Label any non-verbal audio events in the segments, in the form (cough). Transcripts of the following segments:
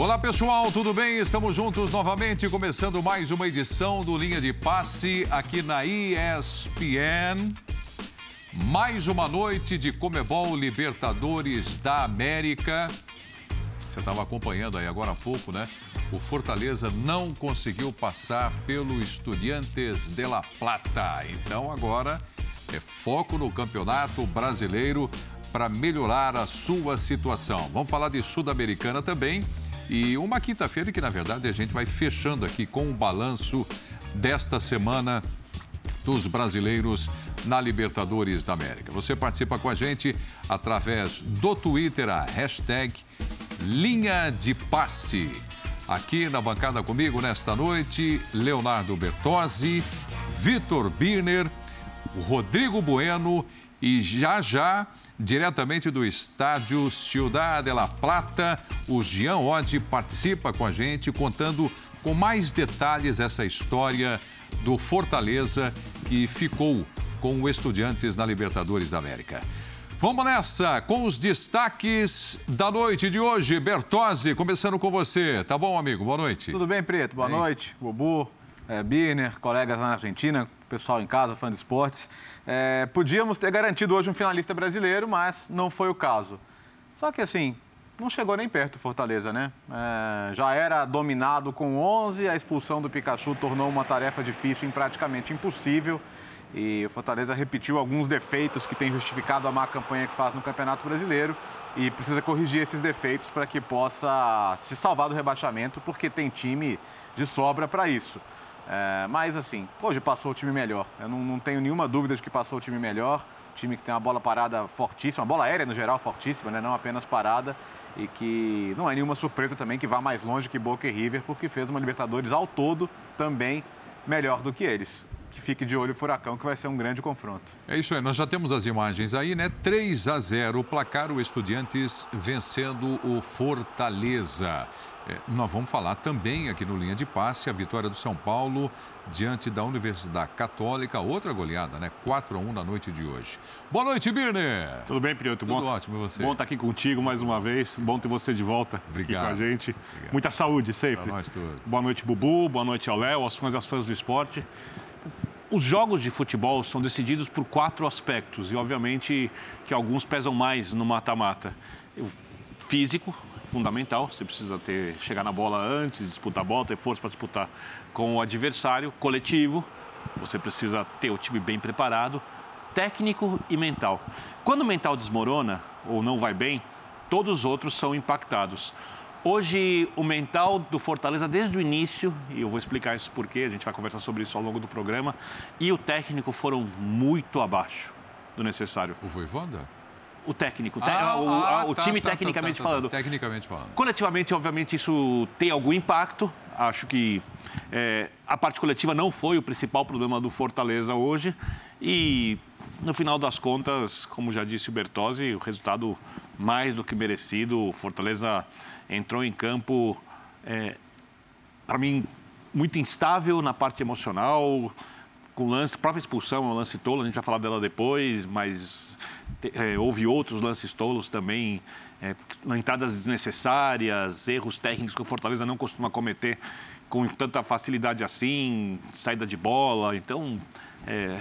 Olá pessoal, tudo bem? Estamos juntos novamente, começando mais uma edição do Linha de Passe aqui na ESPN. Mais uma noite de Comebol Libertadores da América. Você estava acompanhando aí agora há pouco, né? O Fortaleza não conseguiu passar pelo Estudiantes de La Plata. Então agora é foco no Campeonato Brasileiro para melhorar a sua situação. Vamos falar de Sul-Americana também e uma quinta-feira que, na verdade, a gente vai fechando aqui com o balanço desta semana dos brasileiros na Libertadores da América. Você participa com a gente através do Twitter, a hashtag Linha de Passe. Aqui na bancada comigo nesta noite, Leonardo Bertozzi, Vitor Birner, Rodrigo Bueno e já já diretamente do estádio Ciudad de la Plata. O Jean Oddi participa com a gente, contando com mais detalhes essa história do Fortaleza que ficou com o Estudiantes na Libertadores da América. Vamos nessa com os destaques da noite de hoje. Bertozzi, começando com você. Tá bom, amigo? Boa noite. Tudo bem, Preto? Boa bem. noite. Bobu, é, Birner, colegas lá na Argentina, pessoal em casa, fã de esportes. É, podíamos ter garantido hoje um finalista brasileiro, mas não foi o caso. Só que assim, não chegou nem perto o Fortaleza, né? É, já era dominado com 11, a expulsão do Pikachu tornou uma tarefa difícil e praticamente impossível. E o Fortaleza repetiu alguns defeitos que tem justificado a má campanha que faz no Campeonato Brasileiro e precisa corrigir esses defeitos para que possa se salvar do rebaixamento, porque tem time de sobra para isso. É, mas, assim, hoje passou o time melhor. Eu não, não, tenho nenhuma dúvida de que passou o time melhor. Time que tem uma bola parada fortíssima, uma bola aérea no geral fortíssima, né? não apenas parada. E que não é nenhuma surpresa também que vá mais longe que Boca e River, porque fez uma Libertadores ao todo também melhor do que eles que fique de olho o Furacão, que vai ser um grande confronto. É isso aí, nós já temos as imagens aí, né? 3 a 0, o placar, o Estudiantes vencendo o Fortaleza. É, nós vamos falar também aqui no Linha de Passe a vitória do São Paulo diante da Universidade Católica, outra goleada, né? 4 a 1 na noite de hoje. Boa noite, Birner. Tudo bem, Prioto? Tudo bom, ótimo, e você? Bom estar aqui contigo mais uma vez. Bom ter você de volta Obrigado. aqui com a gente. Obrigado. Muita saúde sempre. Para nós todos. Boa noite, Bubu. Boa noite ao Léo, aos fãs e às fãs do esporte. Os jogos de futebol são decididos por quatro aspectos e, obviamente, que alguns pesam mais no mata-mata. Físico, fundamental. Você precisa ter chegar na bola antes, disputar a bola, ter força para disputar com o adversário. Coletivo, você precisa ter o time bem preparado. Técnico e mental. Quando o mental desmorona ou não vai bem, todos os outros são impactados. Hoje, o mental do Fortaleza, desde o início, e eu vou explicar isso porque a gente vai conversar sobre isso ao longo do programa, e o técnico foram muito abaixo do necessário. O Voivoda? O técnico, ah, o, ah, o tá, time tá, tá tecnicamente tá, tá, falando. Tecnicamente falando. Coletivamente, obviamente, isso tem algum impacto. Acho que é, a parte coletiva não foi o principal problema do Fortaleza hoje. E, no final das contas, como já disse o Bertozzi, o resultado mais do que merecido. O Fortaleza entrou em campo, é, para mim, muito instável na parte emocional com lance, própria expulsão, um lance tolo, a gente vai falar dela depois, mas é, houve outros lances tolos também, é, entradas desnecessárias, erros técnicos que o Fortaleza não costuma cometer com tanta facilidade assim, saída de bola, então é,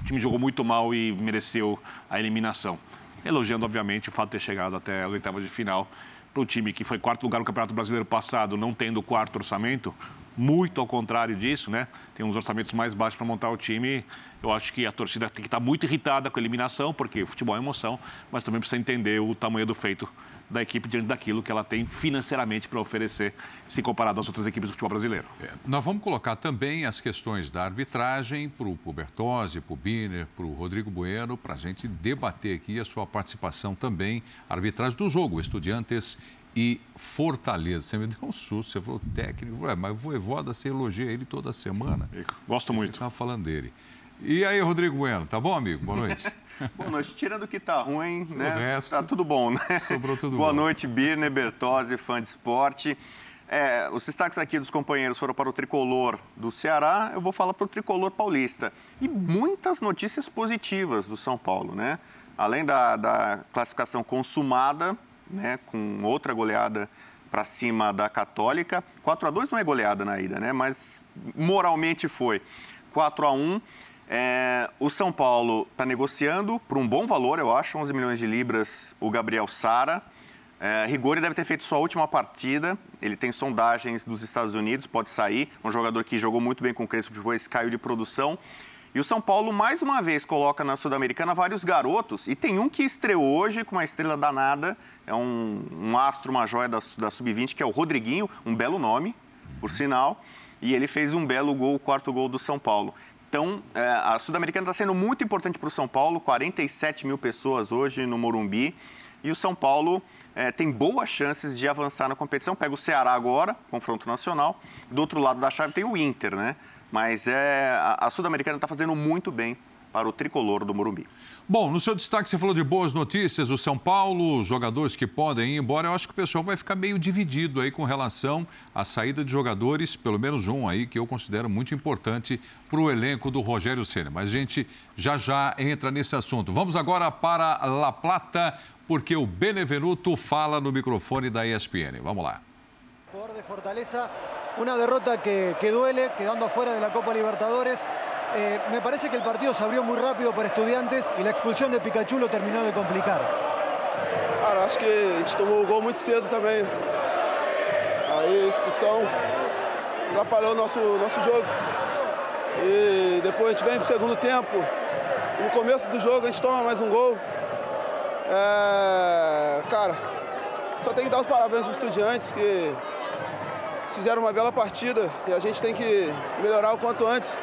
o time jogou muito mal e mereceu a eliminação. Elogiando, obviamente, o fato de ter chegado até a oitava de final para o time que foi quarto lugar no Campeonato Brasileiro passado, não tendo quarto orçamento, muito ao contrário disso, né? Tem uns orçamentos mais baixos para montar o time. Eu acho que a torcida tem que estar muito irritada com a eliminação, porque futebol é emoção, mas também precisa entender o tamanho do feito da equipe diante daquilo que ela tem financeiramente para oferecer, se comparado às outras equipes do futebol brasileiro. É, nós vamos colocar também as questões da arbitragem para o Bertozzi, para o Biner, para o Rodrigo Bueno, para a gente debater aqui a sua participação também, arbitragem do jogo, Estudiantes e Fortaleza. Você me deu um susto, você falou técnico, Ué, mas o Voivoda, você elogia ele toda semana. Gosto muito. Você estava falando dele. E aí, Rodrigo Bueno, tá bom, amigo? Boa noite. (laughs) Boa noite. Tirando que tá ruim, né? O resto, tá tudo bom, né? Sobrou tudo Boa bom. noite, Birner Bertozzi, fã de esporte. é, os destaques aqui dos companheiros foram para o tricolor do Ceará, eu vou falar para o tricolor paulista. E muitas notícias positivas do São Paulo, né? Além da, da classificação consumada, né, com outra goleada para cima da Católica. 4 a 2 não é goleada na ida, né? Mas moralmente foi. 4 a 1 é, o São Paulo está negociando por um bom valor, eu acho, 11 milhões de libras, o Gabriel Sara. É, deve ter feito sua última partida. Ele tem sondagens dos Estados Unidos, pode sair. Um jogador que jogou muito bem com o Crespo, depois caiu de produção. E o São Paulo, mais uma vez, coloca na Sul-Americana vários garotos. E tem um que estreou hoje com uma estrela danada. É um, um astro, uma joia da, da Sub-20, que é o Rodriguinho. Um belo nome, por sinal. E ele fez um belo gol, o quarto gol do São Paulo. Então, é, a Sul-Americana está sendo muito importante para o São Paulo. 47 mil pessoas hoje no Morumbi. E o São Paulo é, tem boas chances de avançar na competição. Pega o Ceará agora, confronto nacional. Do outro lado da chave tem o Inter, né? Mas é, a, a Sul-Americana está fazendo muito bem para o tricolor do Morumbi. Bom, no seu destaque você falou de boas notícias, o São Paulo, jogadores que podem ir embora. Eu acho que o pessoal vai ficar meio dividido aí com relação à saída de jogadores, pelo menos um aí que eu considero muito importante para o elenco do Rogério Ceni. Mas a gente já já entra nesse assunto. Vamos agora para La Plata, porque o Benevenuto fala no microfone da ESPN. Vamos lá. De Fortaleza, una derrota que, que duele, quedando afuera de la Copa Libertadores. Eh, me parece que el partido se abrió muy rápido para estudiantes y la expulsión de Pikachu lo terminó de complicar. Cara, acho que a gente tomou o gol muito cedo também. Aí a expulsão atrapalhou nosso, nosso jogo. E depois a gente vem pro segundo tempo. No começo do jogo a gente toma mais um gol. É, cara, só tem que dar os parabéns para os estudiantes que fizeram uma bela partida e a gente tem que melhorar o quanto antes.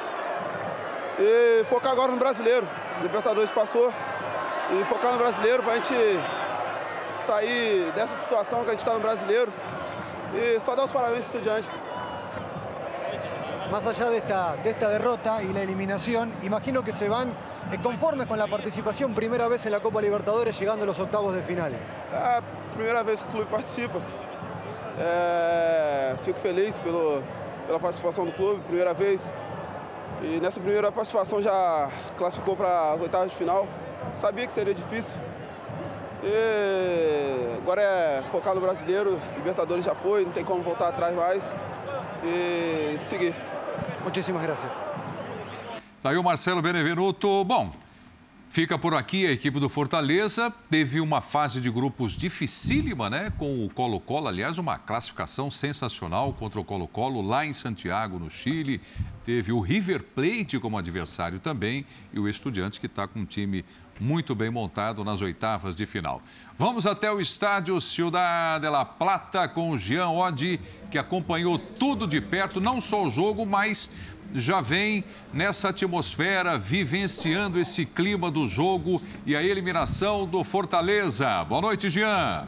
E focar agora no brasileiro. O Libertadores passou. E focar no brasileiro para a gente sair dessa situação que a gente está no brasileiro. E só dar os parabéns para o estudiante. Más allá de esta, de esta derrota y la eliminación, imagino que se van eh, conformes con la participación primera vez en la Copa Libertadores llegando a los octavos de final. É a primeira vez que o clube participa. É, fico feliz pelo, pela participação do clube, primeira vez. E nessa primeira participação já classificou para as oitavas de final. Sabia que seria difícil. E agora é focar no brasileiro, Libertadores já foi, não tem como voltar atrás mais. E seguir. Muchísimas gracias. Tá aí o Marcelo Benevenuto. Bom, fica por aqui a equipe do Fortaleza. Teve uma fase de grupos dificílima, né? Com o Colo-Colo, aliás, uma classificação sensacional contra o Colo-Colo lá em Santiago, no Chile. Teve o River Plate como adversário também e o Estudiantes, que está com um time muito bem montado nas oitavas de final. Vamos até o estádio Ciudad de La Plata com o Jean Oddi, que acompanhou tudo de perto, não só o jogo, mas já vem nessa atmosfera, vivenciando esse clima do jogo e a eliminação do Fortaleza. Boa noite, Jean.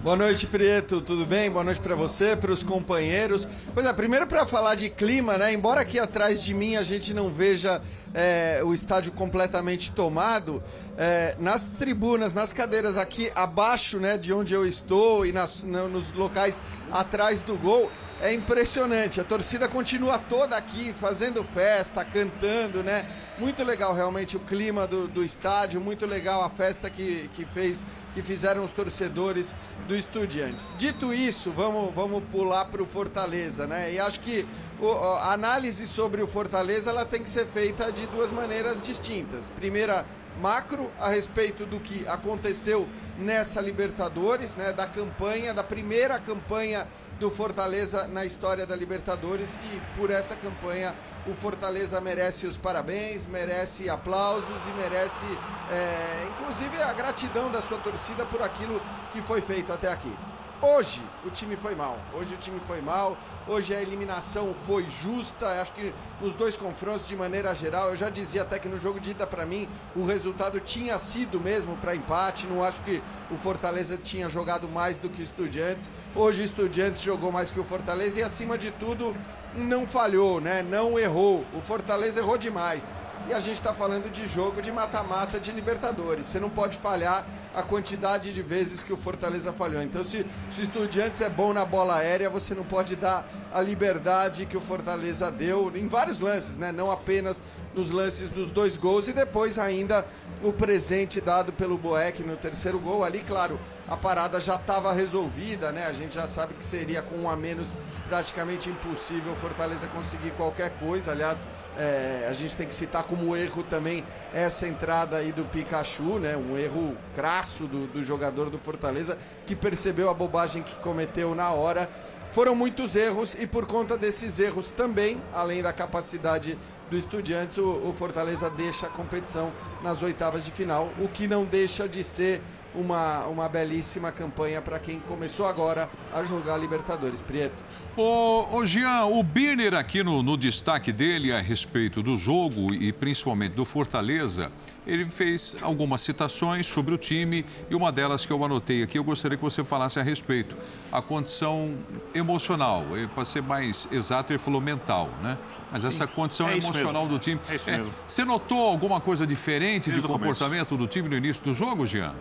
Boa noite, Prieto. Tudo bem? Boa noite para você, para os companheiros. Pois é, primeiro para falar de clima, né? Embora aqui atrás de mim a gente não veja é, o estádio completamente tomado, é, nas tribunas, nas cadeiras aqui abaixo, né, de onde eu estou e nas, nos locais atrás do gol, é impressionante. A torcida continua toda aqui fazendo festa, cantando, né? Muito legal realmente o clima do, do estádio, muito legal a festa que, que fez, que fizeram os torcedores do Estudiantes. Dito isso, vamos, vamos pular para o Fortaleza, né? E acho que o, a análise sobre o Fortaleza ela tem que ser feita de duas maneiras distintas. Primeira, macro a respeito do que aconteceu nessa Libertadores, né, da campanha, da primeira campanha do Fortaleza na história da Libertadores e por essa campanha o Fortaleza merece os parabéns, merece aplausos e merece, é, inclusive, a gratidão da sua torcida por aquilo que foi feito até aqui. Hoje o time foi mal. Hoje o time foi mal. Hoje a eliminação foi justa. Acho que nos dois confrontos, de maneira geral, eu já dizia até que no jogo de ida para mim o resultado tinha sido mesmo para empate. Não acho que o Fortaleza tinha jogado mais do que o Estudiantes. Hoje o Estudiantes jogou mais que o Fortaleza e acima de tudo não falhou, né? Não errou. O Fortaleza errou demais. E a gente está falando de jogo de mata-mata de Libertadores. Você não pode falhar a quantidade de vezes que o Fortaleza falhou. Então, se, o Estudiantes é bom na bola aérea, você não pode dar a liberdade que o Fortaleza deu em vários lances, né? Não apenas nos lances dos dois gols e depois ainda o presente dado pelo Boeck no terceiro gol. Ali, claro, a parada já estava resolvida, né? A gente já sabe que seria com um a menos praticamente impossível o Fortaleza conseguir qualquer coisa. Aliás, é, a gente tem que citar como erro também essa entrada aí do Pikachu, né? Um erro crasso do, do jogador do Fortaleza que percebeu a bobagem que cometeu na hora. Foram muitos erros e por conta desses erros também, além da capacidade do Estudiantes, o, o Fortaleza deixa a competição nas oitavas de final, o que não deixa de ser uma, uma belíssima campanha para quem começou agora a jogar Libertadores. Prieto. Ô, ô Jean, o Birner aqui no, no destaque dele a respeito do jogo e principalmente do Fortaleza, ele fez algumas citações sobre o time e uma delas que eu anotei aqui, eu gostaria que você falasse a respeito. A condição emocional, para ser mais exato, ele falou mental, né? Mas Sim. essa condição é emocional mesmo. do time. É isso mesmo. Você notou alguma coisa diferente Desde de comportamento do time no início do jogo, Jean?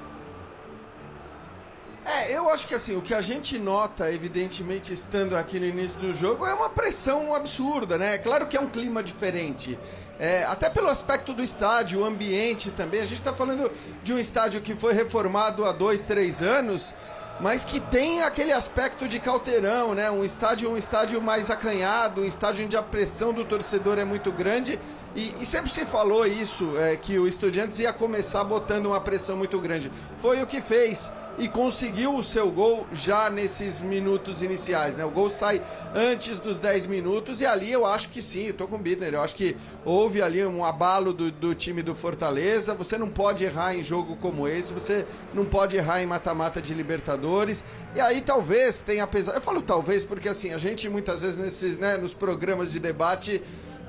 É, eu acho que assim, o que a gente nota, evidentemente, estando aqui no início do jogo, é uma pressão absurda, né? É claro que é um clima diferente. É, até pelo aspecto do estádio, o ambiente também. A gente está falando de um estádio que foi reformado há dois, três anos, mas que tem aquele aspecto de calteirão, né? Um estádio, um estádio mais acanhado, um estádio onde a pressão do torcedor é muito grande. E, e sempre se falou isso, é, que o Estudiantes ia começar botando uma pressão muito grande. Foi o que fez e conseguiu o seu gol já nesses minutos iniciais, né? O gol sai antes dos 10 minutos e ali eu acho que sim, eu tô com o Bidner, eu acho que houve ali um abalo do, do time do Fortaleza, você não pode errar em jogo como esse, você não pode errar em mata-mata de Libertadores, e aí talvez tenha pesado, eu falo talvez porque assim, a gente muitas vezes nesse, né, nos programas de debate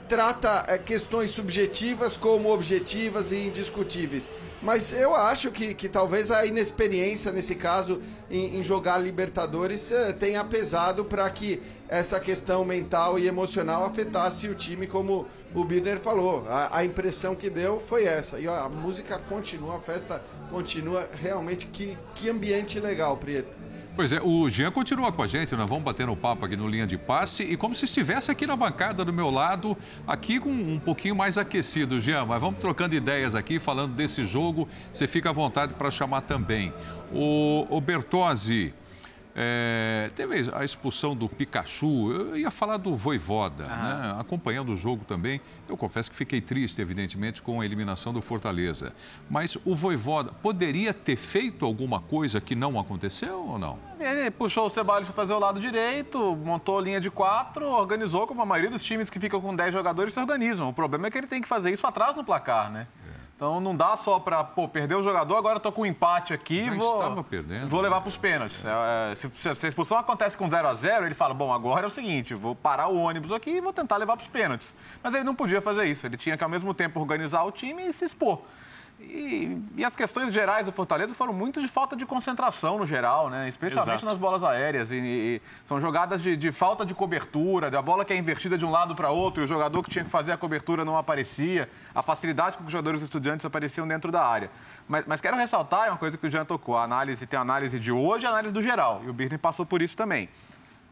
trata é, questões subjetivas como objetivas e indiscutíveis. Mas eu acho que, que talvez a inexperiência, nesse caso, em, em jogar Libertadores, é, tenha pesado para que essa questão mental e emocional afetasse o time, como o Birner falou. A, a impressão que deu foi essa. E ó, a música continua, a festa continua. Realmente, que, que ambiente legal, Prieto. Pois é, o Jean continua com a gente, nós vamos bater no papo aqui no Linha de Passe e como se estivesse aqui na bancada do meu lado, aqui com um pouquinho mais aquecido, Jean, mas vamos trocando ideias aqui, falando desse jogo, você fica à vontade para chamar também. O, o Bertozzi, é, teve a expulsão do Pikachu, eu ia falar do Voivoda, né? acompanhando o jogo também. Eu confesso que fiquei triste, evidentemente, com a eliminação do Fortaleza. Mas o Voivoda poderia ter feito alguma coisa que não aconteceu ou não? Ele puxou o Ceballos para fazer o lado direito, montou linha de quatro, organizou como a maioria dos times que ficam com 10 jogadores se organizam. O problema é que ele tem que fazer isso atrás no placar, né? Então não dá só para, pô, perder o jogador, agora eu tô com um empate aqui, Já vou, estava perdendo, vou né? levar para os pênaltis. É, se, se, a expulsão acontece com 0 a 0 ele fala, bom, agora é o seguinte, vou parar o ônibus aqui e vou tentar levar para os pênaltis. Mas ele não podia fazer isso, ele tinha que ao mesmo tempo organizar o time e se expor. E, e, as questões gerais do Fortaleza foram muito de falta de concentração no geral, né? especialmente Exato. nas bolas aéreas. E, e são jogadas de, de, falta de cobertura, da bola que é invertida de um lado para outro e o jogador que tinha que fazer a cobertura não aparecia, a facilidade com que os jogadores estudantes apareciam dentro da área. Mas, mas quero ressaltar, é uma coisa que o Jean tocou, a análise tem a análise de hoje e a análise do geral. E o Birney passou por isso também.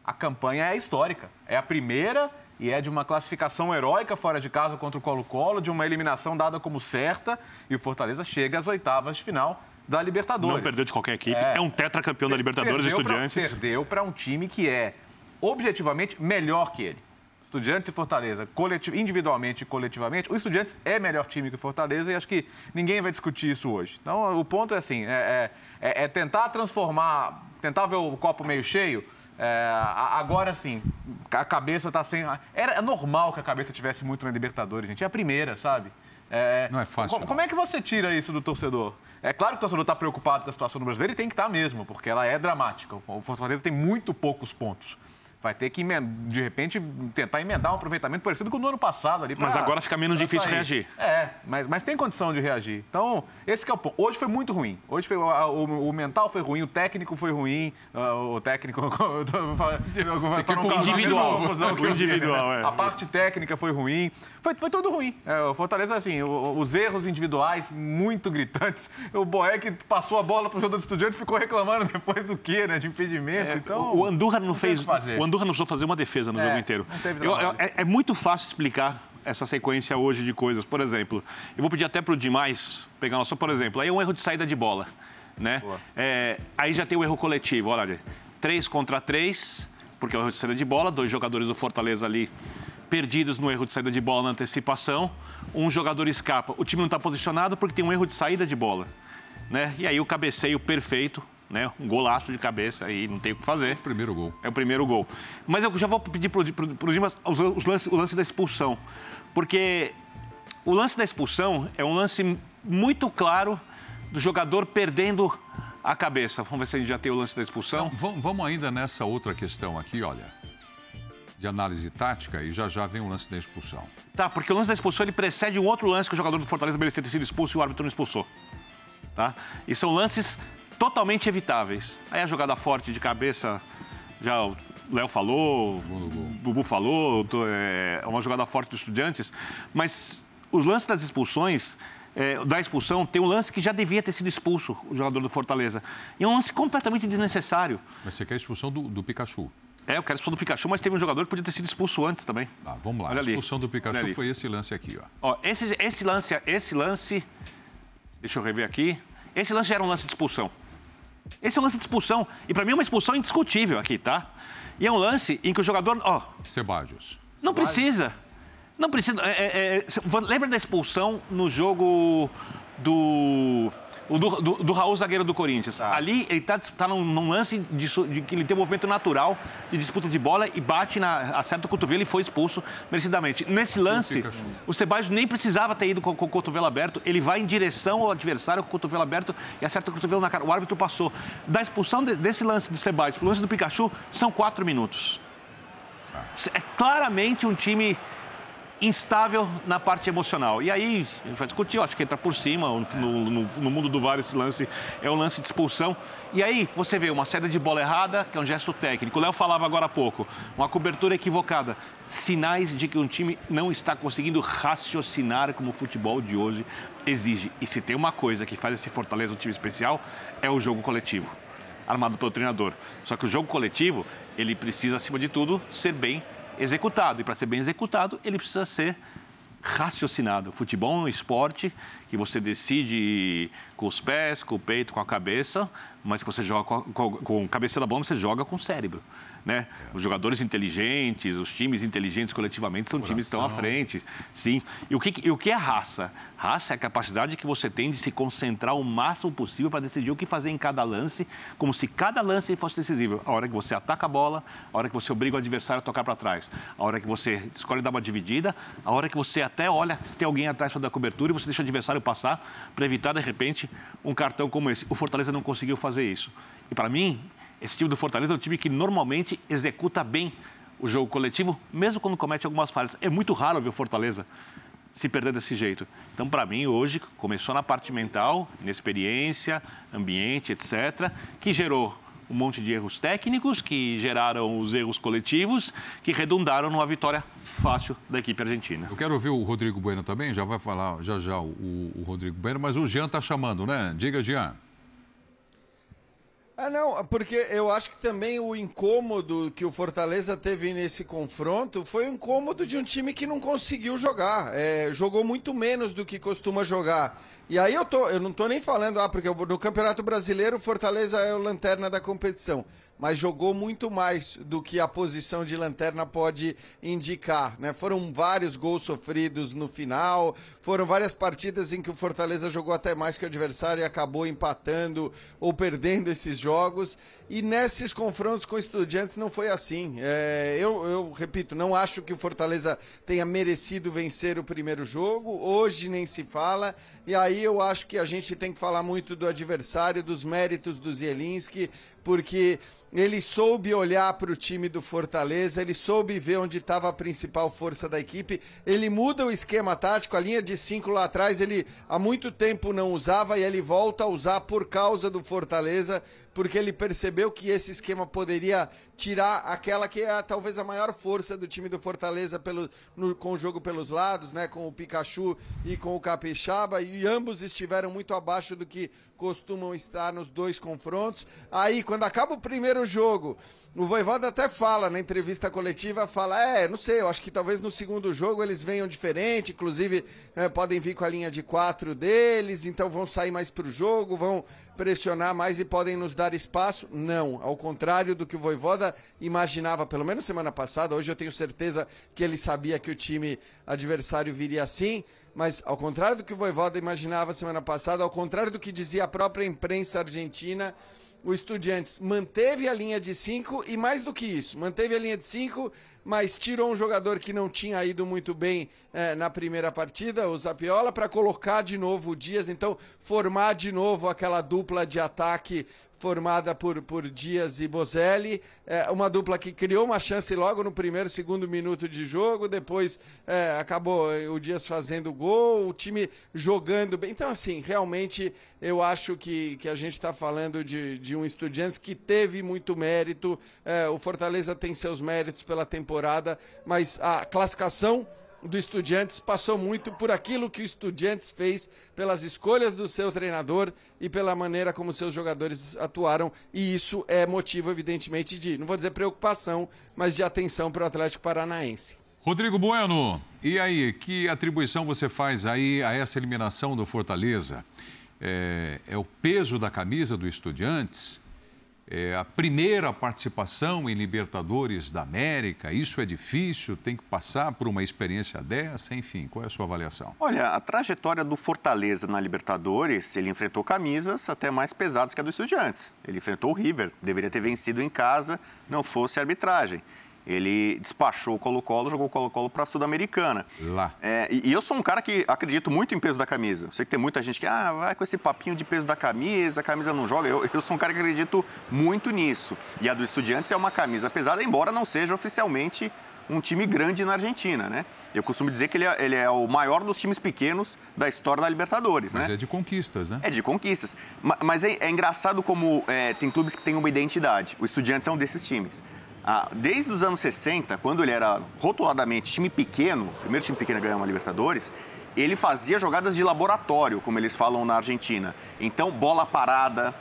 A campanha é histórica, é a primeira e é de uma classificação heróica fora de casa contra o Colo-Colo, de uma eliminação dada como certa, e o Fortaleza chega às oitavas de final da Libertadores. Não perdeu de qualquer equipe, é, é um tetracampeão da Libertadores, perdeu Estudiantes. Pra, perdeu para um time que é objetivamente melhor que ele. Estudiantes e Fortaleza, individualmente e coletivamente, o Estudiantes é melhor time que o Fortaleza e acho que ninguém vai discutir isso hoje. Então, o ponto é assim, é, é, é tentar transformar, tentar ver o copo meio cheio, é, agora sim, a cabeça está sem. Era é normal que a cabeça tivesse muito na Libertadores, gente. É a primeira, sabe? É, não é fácil. Como, como, é que você tira isso do torcedor? É claro que o torcedor está preocupado com a situação do brasileiro e tem que estar tá mesmo, porque ela é dramática. O Fortaleza tem muito poucos pontos. Vai ter que, de repente, tentar emendar um aproveitamento parecido com o do ano passado ali. Pra, mas agora fica menos difícil sair. reagir. É, mas, mas tem condição de reagir. Então, esse é o ponto. Hoje foi muito ruim. Hoje foi, o, o, o mental foi ruim, o técnico foi ruim, o técnico... (laughs) individual. o individual, é. A parte técnica foi ruim. Foi, foi tudo ruim. É, o Fortaleza, assim, os erros individuais muito gritantes. O Boeck passou a bola pro jogador do Estudiante e ficou reclamando depois do quê, né? De impedimento. É, então, o Andurra não, não fez... O Andurra não precisou fazer uma defesa no é, jogo inteiro. Eu, eu, é, é muito fácil explicar essa sequência hoje de coisas. Por exemplo, eu vou pedir até para o Demais pegar nosso, por exemplo, aí é um erro de saída de bola. Né? É, aí já tem o erro coletivo, olha, três contra três, porque é o erro de saída de bola, dois jogadores do Fortaleza ali perdidos no erro de saída de bola na antecipação, um jogador escapa, o time não está posicionado porque tem um erro de saída de bola. Né? E aí o cabeceio perfeito, né? Um golaço de cabeça aí, não tem o que fazer. É o primeiro gol. É o primeiro gol. Mas eu já vou pedir para o Dimas o lance da expulsão. Porque o lance da expulsão é um lance muito claro do jogador perdendo a cabeça. Vamos ver se a gente já tem o lance da expulsão. Não, vamos ainda nessa outra questão aqui, olha. De análise tática e já já vem o lance da expulsão. Tá, porque o lance da expulsão ele precede um outro lance que o jogador do Fortaleza merecia ter sido expulso e o árbitro não expulsou. Tá? E são lances totalmente evitáveis. Aí a jogada forte de cabeça, já o Léo falou, o Bubu falou, é, é uma jogada forte dos estudiantes, mas os lances das expulsões, é, da expulsão, tem um lance que já devia ter sido expulso, o jogador do Fortaleza. E é um lance completamente desnecessário. Mas você quer a expulsão do, do Pikachu? É, eu quero a expulsão do Pikachu, mas teve um jogador que podia ter sido expulso antes também. Ah, vamos lá, Olha a expulsão ali. do Pikachu foi esse lance aqui, ó. ó esse, esse lance, esse lance, deixa eu rever aqui, esse lance já era um lance de expulsão. Esse é um lance de expulsão. E para mim é uma expulsão indiscutível aqui, tá? E é um lance em que o jogador. Ó. Sebadios. Não precisa. Não precisa. É, é, é, lembra da expulsão no jogo do o do, do, do, Raul zagueiro do Corinthians. Tá. Ali ele está tá num, num, lance de, de, que ele tem um movimento natural de disputa de bola e bate na acerta o cotovelo e foi expulso merecidamente. Nesse lance, o Sebastião nem precisava ter ido com, com, o cotovelo aberto. Ele vai em direção ao adversário com o cotovelo aberto e acerta o cotovelo na cara. O árbitro passou. Da expulsão de, desse lance do Sebastião para o lance do Pikachu são quatro minutos. É claramente um time instável na parte emocional. E aí, a gente vai discutir, acho que entra por cima, no, no, no, mundo do VAR esse lance é um lance de expulsão. E aí, você vê uma saída de bola errada, que é um gesto técnico. O Léo falava agora há pouco, uma cobertura equivocada. Sinais de que um time não está conseguindo raciocinar como o futebol de hoje exige. E se tem uma coisa que faz esse Fortaleza um time especial, é o jogo coletivo, armado pelo treinador. Só que o jogo coletivo, ele precisa, acima de tudo, ser bem executado. E para ser bem executado, ele precisa ser raciocinado. Futebol é um esporte que você decide com os pés, com o peito, com a cabeça, mas que você joga com, com, com a cabeça da bola, você joga com o cérebro. Né? Os jogadores inteligentes, os times inteligentes coletivamente são Coração. times que estão à frente. Sim. E o que, e o que é raça? Raça é a capacidade que você tem de se concentrar o máximo possível para decidir o que fazer em cada lance, como se cada lance fosse decisivo. A hora que você ataca a bola, a hora que você obriga o adversário a tocar para trás, a hora que você escolhe dar uma dividida, a hora que você até olha se tem alguém atrás da cobertura e você deixa o adversário passar para evitar, de repente, um cartão como esse. O Fortaleza não conseguiu fazer isso. E para mim, esse time do Fortaleza é um time que normalmente executa bem o jogo coletivo, mesmo quando comete algumas falhas. É muito raro ver o Fortaleza se perder desse jeito. Então, para mim, hoje, começou na parte mental, inexperiência, ambiente, etc., que gerou um monte de erros técnicos, que geraram os erros coletivos, que redundaram numa vitória fácil da equipe argentina. Eu quero ouvir o Rodrigo Bueno também, já vai falar já já o, o Rodrigo Bueno, mas o Jean está chamando, né? Diga, Jean. Ah, não, porque eu acho que também o incômodo que o Fortaleza teve nesse confronto foi o incômodo de um time que não conseguiu jogar. É, jogou muito menos do que costuma jogar. E aí eu, tô, eu não tô nem falando, ah, porque no Campeonato Brasileiro o Fortaleza é o lanterna da competição, mas jogou muito mais do que a posição de lanterna pode indicar, né? Foram vários gols sofridos no final, foram várias partidas em que o Fortaleza jogou até mais que o adversário e acabou empatando ou perdendo esses jogos. E nesses confrontos com estudiantes não foi assim. É, eu, eu repito, não acho que o Fortaleza tenha merecido vencer o primeiro jogo, hoje nem se fala, e aí eu acho que a gente tem que falar muito do adversário, dos méritos do Zielinski, porque ele soube olhar para o time do Fortaleza, ele soube ver onde estava a principal força da equipe, ele muda o esquema tático, a linha de cinco lá atrás ele há muito tempo não usava e ele volta a usar por causa do Fortaleza, porque ele percebeu que esse esquema poderia tirar aquela que é talvez a maior força do time do Fortaleza pelo, no, com o jogo pelos lados, né, com o Pikachu e com o Capixaba, e ambos estiveram muito abaixo do que costumam estar nos dois confrontos. Aí, quando acaba o primeiro jogo, o Voivoda até fala na entrevista coletiva, fala, é, não sei, eu acho que talvez no segundo jogo eles venham diferente, inclusive é, podem vir com a linha de quatro deles, então vão sair mais pro jogo, vão pressionar mais e podem nos dar espaço? Não, ao contrário do que o Voivoda imaginava, pelo menos semana passada, hoje eu tenho certeza que ele sabia que o time adversário viria assim, mas ao contrário do que o Voivoda imaginava semana passada, ao contrário do que dizia a própria imprensa argentina, o Estudiantes manteve a linha de 5 e mais do que isso, manteve a linha de 5, mas tirou um jogador que não tinha ido muito bem eh, na primeira partida, o Zapiola, para colocar de novo o Dias, então formar de novo aquela dupla de ataque formada por, por Dias e Bozelli, é, uma dupla que criou uma chance logo no primeiro, segundo minuto de jogo, depois é, acabou o Dias fazendo gol, o time jogando bem. Então, assim, realmente eu acho que, que a gente está falando de, de um Estudiantes que teve muito mérito, é, o Fortaleza tem seus méritos pela temporada, mas a classificação do Estudiantes passou muito por aquilo que o Estudiantes fez, pelas escolhas do seu treinador e pela maneira como seus jogadores atuaram. E isso é motivo, evidentemente, de, não vou dizer preocupação, mas de atenção para o Atlético Paranaense. Rodrigo Bueno, e aí, que atribuição você faz aí a essa eliminação do Fortaleza? É, é o peso da camisa do Estudiantes? É a primeira participação em Libertadores da América, isso é difícil, tem que passar por uma experiência dessa, enfim, qual é a sua avaliação? Olha, a trajetória do Fortaleza na Libertadores, ele enfrentou camisas até mais pesadas que a do Estudiantes. Ele enfrentou o River, deveria ter vencido em casa, não fosse a arbitragem. Ele despachou o Colo-Colo, jogou o Colo-Colo para a Sul-Americana. Lá. É, e, eu sou um cara que acredito muito em peso da camisa. Eu sei que tem muita gente que ah, vai com esse papinho de peso da camisa, a camisa não joga. Eu, eu sou um cara que acredito muito nisso. E a do Estudiantes é uma camisa pesada, embora não seja oficialmente um time grande na Argentina, né? Eu costumo dizer que ele é, ele é, o maior dos times pequenos da história da Libertadores, Mas né? é de conquistas, né? É de conquistas. Ma- Mas é, é engraçado como é, tem clubes que têm uma identidade. O Estudiantes é um desses times. Ah, desde os anos 60, quando ele era rotuladamente time pequeno, primeiro time pequeno a ganhar uma Libertadores, ele fazia jogadas de laboratório, como eles falam na Argentina. Então, bola parada,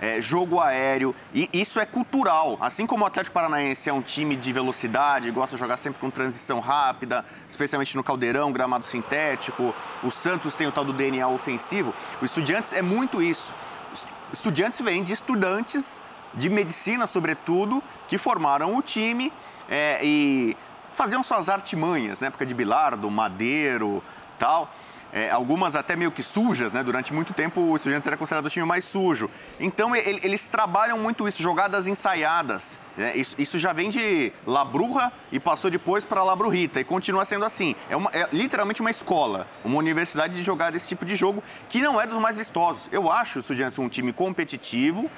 é, jogo aéreo, e isso é cultural. Assim como o Atlético Paranaense é um time de velocidade, gosta de jogar sempre com transição rápida, especialmente no caldeirão, gramado sintético. O Santos tem o tal do DNA ofensivo. O Estudiantes é muito isso. Est- Estudiantes vem de estudantes de medicina, sobretudo, que formaram o time é, e faziam suas artimanhas, né? Época de Bilardo, Madeiro, tal. É, algumas até meio que sujas, né? Durante muito tempo o Estudiantes era considerado o time mais sujo. Então e- eles trabalham muito isso, jogadas ensaiadas. né? Isso, isso já vem de Labrurra e passou depois para Labrurrita e continua sendo assim. É, uma- é literalmente uma escola, uma universidade de jogar esse tipo de jogo que não é dos mais vistosos. Eu acho o Estudiantes um time competitivo,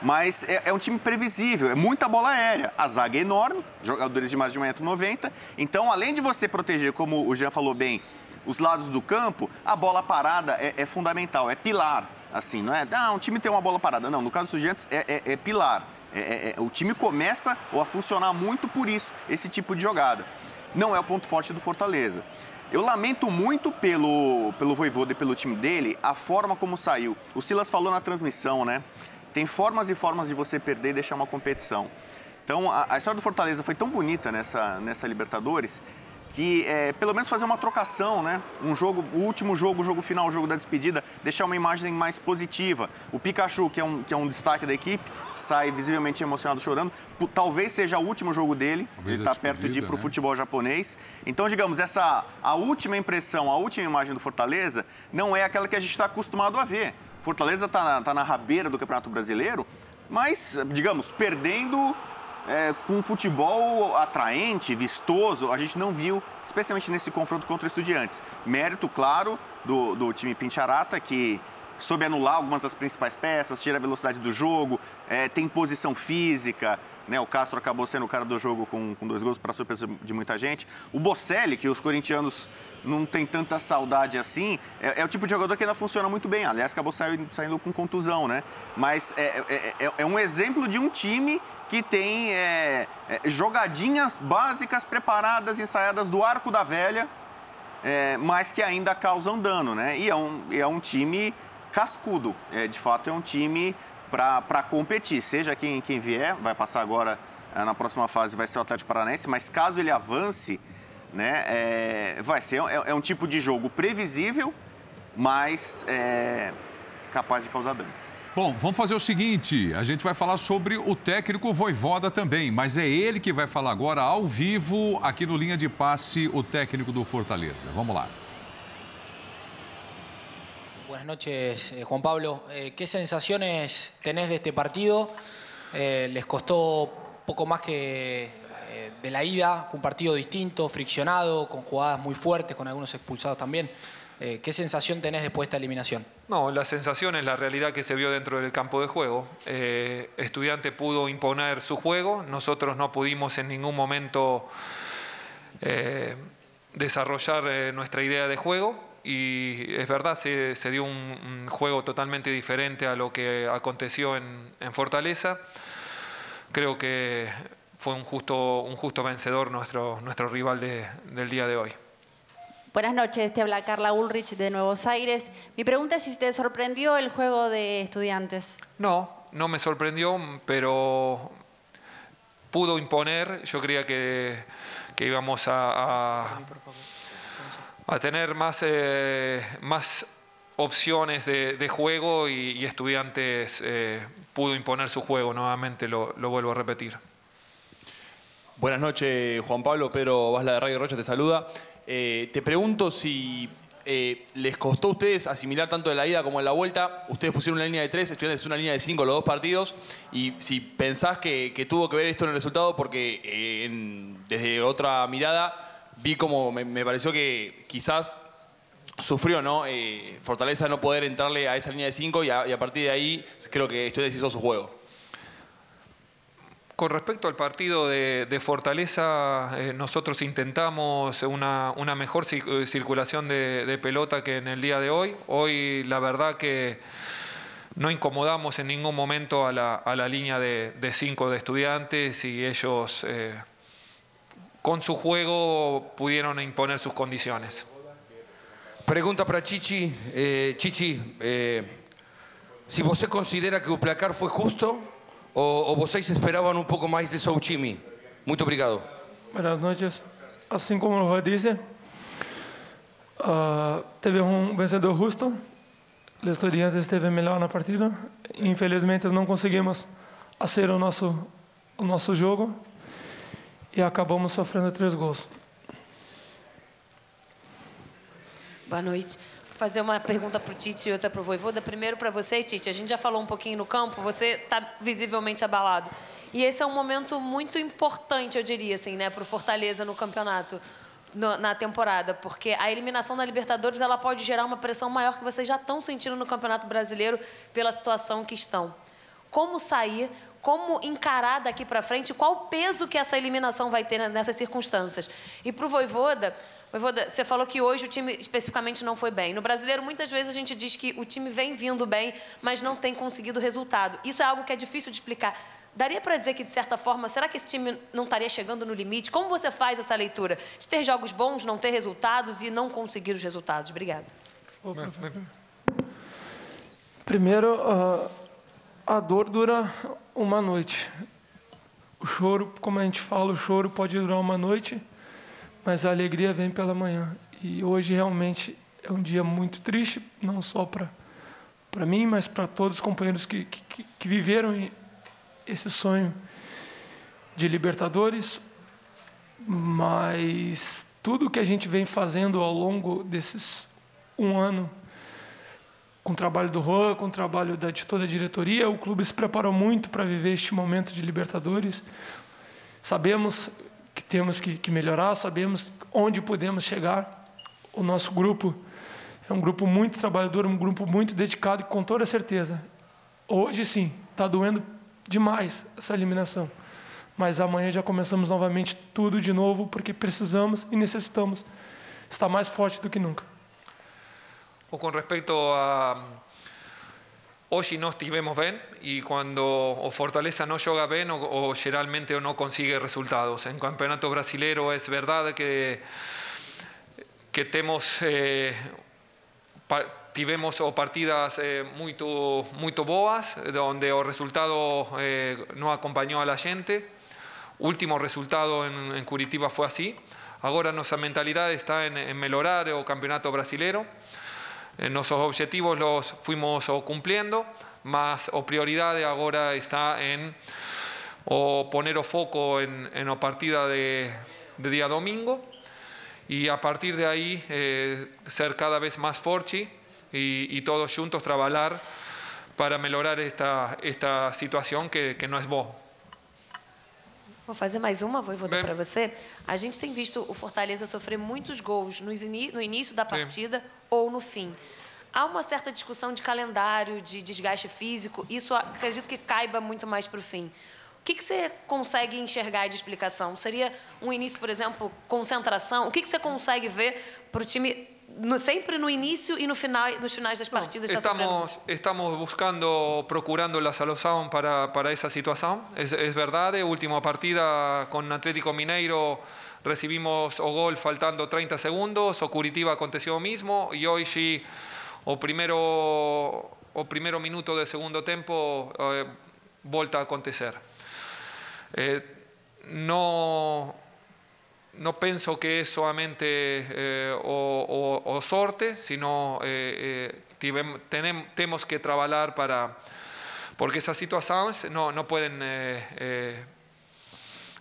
mas é, é um time previsível, é muita bola aérea. A zaga é enorme, jogadores de mais de 1,90m. Então, além de você proteger, como o Jean falou bem, os lados do campo, a bola parada é, é fundamental, é pilar. Assim, não é? Ah, um time tem uma bola parada. Não, no caso dos Estudiantes, é, é- é pilar. É- é- o time começa a funcionar muito por isso, esse tipo de jogada. Não é o ponto forte do Fortaleza. Eu lamento muito pelo, pelo Voivoda e pelo time dele a forma como saiu. O Silas falou na transmissão, né? Tem formas e formas de você perder e deixar uma competição. Então, a, a história do Fortaleza foi tão bonita nessa, nessa Libertadores que, é, pelo menos, fazer uma trocação, né? Um jogo, o último jogo, o jogo final, o jogo da despedida, deixar uma imagem mais positiva. O Pikachu, que é um, que é um destaque da equipe, sai visivelmente emocionado, chorando. Talvez seja o último jogo dele. Talvez Ele está perto de ir para o né? futebol japonês. Então, digamos, essa a última impressão, a última imagem do Fortaleza não é aquela que a gente está acostumado a ver. Fortaleza está tá na rabeira do Campeonato Brasileiro, mas, digamos, perdendo é, com um futebol atraente, vistoso, a gente não viu, especialmente nesse confronto contra o Estudiantes. Mérito, claro, do, do time Pincharata, que soube anular algumas das principais peças, tira a velocidade do jogo, é, tem posição física. Né? O Castro acabou sendo o cara do jogo com, com dois gols, para surpresa de muita gente. O Bocelli, que os corintianos não têm tanta saudade assim, é, é, o tipo de jogador que ainda funciona muito bem. Aliás, acabou saindo, saindo com contusão, né? Mas é, é, é, é um exemplo de um time que tem é, jogadinhas básicas preparadas, ensaiadas do arco da velha, mas que ainda causam dano, né? E é um, é um time cascudo. de fato, é um time para competir. Seja quem, quem vier, vai passar agora na próxima fase, vai ser o Atlético Paranaense, mas caso ele avance, né, é, vai ser é, é, um tipo de jogo previsível, mas é, capaz de causar dano. Bom, vamos fazer o seguinte: a gente vai falar sobre o técnico Voivoda também, mas é ele que vai falar agora ao vivo, aqui no Linha de Passe, o técnico do Fortaleza. Vamos lá. Buenas noches, eh, Juan Pablo. Eh, ¿Qué sensaciones tenés de este partido? Eh, les costó poco más que de la ida, fue un partido distinto, friccionado, con jugadas muy fuertes, con algunos expulsados también. ¿Qué sensación tenés después de esta eliminación? No, la sensación es la realidad que se vio dentro del campo de juego. estudiante pudo imponer su juego, nosotros no pudimos en ningún momento desarrollar nuestra idea de juego y es verdad, se, se dio un, un, juego totalmente diferente a lo que aconteció en, en, Fortaleza. Creo que fue un justo, un justo vencedor nuestro, nuestro rival de, del día de hoy. Buenas noches, te habla Carla Ulrich de Nuevos Aires. Mi pregunta es si te sorprendió el juego de estudiantes. No, no me sorprendió, pero pudo imponer. Yo creía que, que íbamos a, a a tener más, eh, más opciones de, de juego y, y Estudiantes eh, pudo imponer su juego, nuevamente lo, lo, vuelvo a repetir. Buenas noches, Juan Pablo. Pedro Vasla de Radio Rocha te saluda. Eh, te pregunto si eh, les costó a ustedes asimilar tanto en la ida como en la vuelta. Ustedes pusieron una línea de tres, Estudiantes una línea de cinco los dos partidos. Y si pensás que, tuvo que ver esto en el resultado, porque eh, desde otra mirada vi como me, pareció que quizás sufrió, ¿no? Fortaleza no poder entrarle a esa línea de 5 y, a partir de ahí creo que esto hizo su juego. Con respecto al partido de, Fortaleza, eh, nosotros intentamos una, mejor circulación de, pelota que en el día de hoy. Hoy la verdad que no incomodamos en ningún momento a la, línea de, cinco de estudiantes y ellos eh, con su juego pudieron imponer sus condiciones. Pregunta para Chichi. Eh, Chichi, eh, si você considera que o placar foi justo ou, ou vocês esperavam um pouco mais de seu time? Muito obrigado. Buenas noches. Assim como o Juan disse, uh, teve um vencedor justo. O Estudiantes esteve melhor na partida. Infelizmente, não conseguimos fazer o nosso, o nosso jogo e acabamos sofrendo três gols. Boa noite. Fazer uma pergunta para o Tite e outra para o Voivoda. Primeiro para você, Tite. A gente já falou um pouquinho no campo, você está visivelmente abalado. E esse é um momento muito importante, eu diria, assim, né, para o Fortaleza no campeonato, no, na temporada, porque a eliminação da Libertadores ela pode gerar uma pressão maior que vocês já estão sentindo no Campeonato Brasileiro pela situação que estão. Como sair como encarar daqui para frente, qual o peso que essa eliminação vai ter nessas circunstâncias. E para o Voivoda, Voivoda, você falou que hoje o time especificamente não foi bem. No brasileiro, muitas vezes a gente diz que o time vem vindo bem, mas não tem conseguido resultado. Isso é algo que é difícil de explicar. Daria para dizer que, de certa forma, será que esse time não estaria chegando no limite? Como você faz essa leitura? De ter jogos bons, não ter resultados e não conseguir os resultados? Obrigada. Primeiro, uh, a dor dura uma noite. O choro, como a gente fala, o choro pode durar uma noite, mas a alegria vem pela manhã. E hoje realmente é um dia muito triste, não só para para mim, mas para todos os companheiros que, que, que viveram esse sonho de Libertadores. Mas tudo que a gente vem fazendo ao longo desses um ano com o trabalho do Juan, com o trabalho da, de toda a diretoria. O clube se preparou muito para viver este momento de Libertadores. Sabemos que temos que, que melhorar, sabemos onde podemos chegar. O nosso grupo É um grupo muito trabalhador, um grupo muito dedicado e com toda certeza. Hoje sim, está doendo demais essa eliminação. Mas amanhã já começamos novamente tudo de novo, porque precisamos e necessitamos estar mais forte do que nunca. O con respecto a hoy no estivemos bien y cuando o Fortaleza no juega bien o, o generalmente no consigue resultados. En campeonato brasilero es verdad que que temos eh, tivemos o partidas eh, muito muito boas donde o resultado eh, no acompañó a la gente. Último resultado en, Curitiba fue así. Ahora nuestra mentalidad está en, en mejorar o campeonato brasilero. Eh, nuestros objetivos los fuimos cumpliendo mas o prioridad ahora está en poner o foco en, en la partida de, día domingo y a partir de ahí eh, ser cada vez más forchi y, todos juntos trabajar para mejorar esta, situación que, que no es boa. Vou fazer mais uma, vou voltar para você. A gente tem visto o Fortaleza sofrer muitos gols no, início da partida ou no fim. Há uma certa discussão de calendário, de desgaste físico. Isso acredito que caiba muito mais para o fim. O que, que você consegue enxergar de explicação? Seria um início, por exemplo, concentração? O que, que você consegue ver para o time no- sempre no início e no final, nos finais das partidas? está sofrendo Estamos, estamos buscando, procurando la solución para, para esa situación. Es, es verdad, eh, última partida con Atlético Mineiro recibimos o gol faltando 30 segundos, o Curitiba aconteció lo mismo, y hoy sí, o primero, o primero minuto del segundo tiempo, eh, volta a acontecer. Eh, no, no pienso que es solamente eh, o, o- sorte, sino eh, eh, tenemos que trabajar para... Porque esas situaciones no, no pueden eh,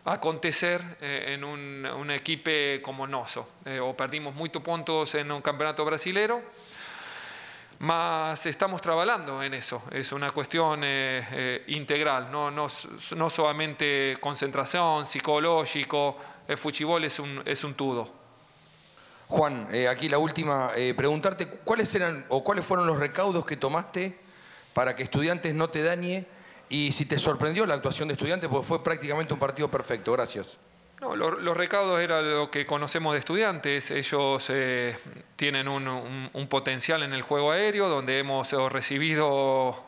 acontecer en un, un equipo como noso. Eh, o perdimos muchos puntos en un campeonato brasilero, mas estamos trabajando en eso. Es una cuestión integral, no, no, no solamente concentración, psicológico. El fútbol es un, es un todo. Juan, eh, aquí la última, eh, preguntarte cuáles eran o cuáles fueron los recaudos que tomaste para que Estudiantes no te dañe y si te sorprendió la actuación de Estudiantes, porque fue prácticamente un partido perfecto. Gracias. No, lo- los recaudos era lo que conocemos de estudiantes. Ellos eh, tienen un, un- un potencial en el juego aéreo, donde hemos recibido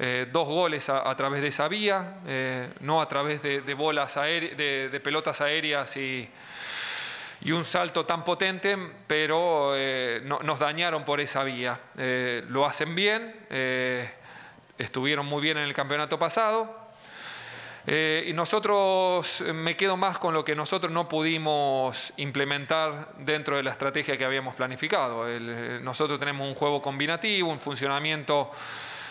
eh, dos goles a, través de esa vía, eh, no a través de, bolas de, pelotas aéreas y, y un salto tan potente, pero eh, no- nos dañaron por esa vía. Lo hacen bien, estuvieron muy bien en el campeonato pasado. Y nosotros, me quedo más con lo que nosotros no pudimos implementar dentro de la estrategia que habíamos planificado. Nosotros tenemos un juego combinativo, un funcionamiento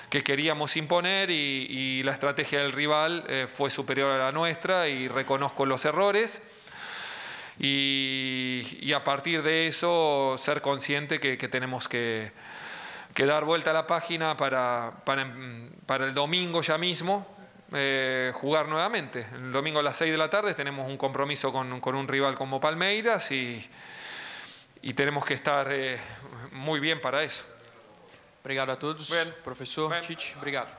que queríamos imponer y, y la estrategia del rival eh, fue superior a la nuestra y reconozco los errores. Y, a partir de eso ser consciente que, tenemos que, dar vuelta a la página para, para, para el domingo ya mismo eh, jugar nuevamente. El domingo a las 6 de la tarde tenemos un compromiso con, con un rival como Palmeiras y, y tenemos que estar eh, muy bien para eso. Obrigado a todos. Professor Tite, obrigado.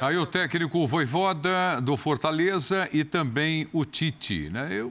Aí o técnico Voivoda do Fortaleza e também o Tite. Né? Eu,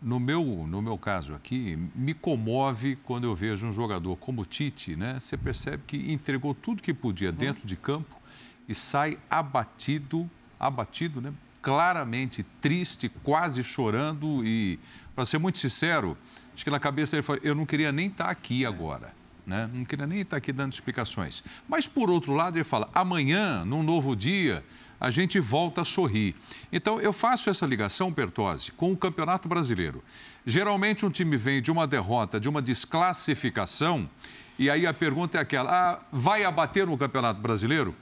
no, meu, no meu caso aqui, me comove quando eu vejo um jogador como o Tite. Né? Você percebe que entregou tudo que podia dentro de campo e sai abatido, abatido, né? claramente triste, quase chorando. E, para ser muito sincero, acho que na cabeça ele falou: eu não queria nem estar aqui agora. Né? Não queria nem estar aqui dando explicações. Mas, por outro lado, ele fala: amanhã, num novo dia, a gente volta a sorrir. Então, eu faço essa ligação, Pertose, com o Campeonato Brasileiro. Geralmente, um time vem de uma derrota, de uma desclassificação, e aí a pergunta é aquela: ah, vai abater no Campeonato Brasileiro?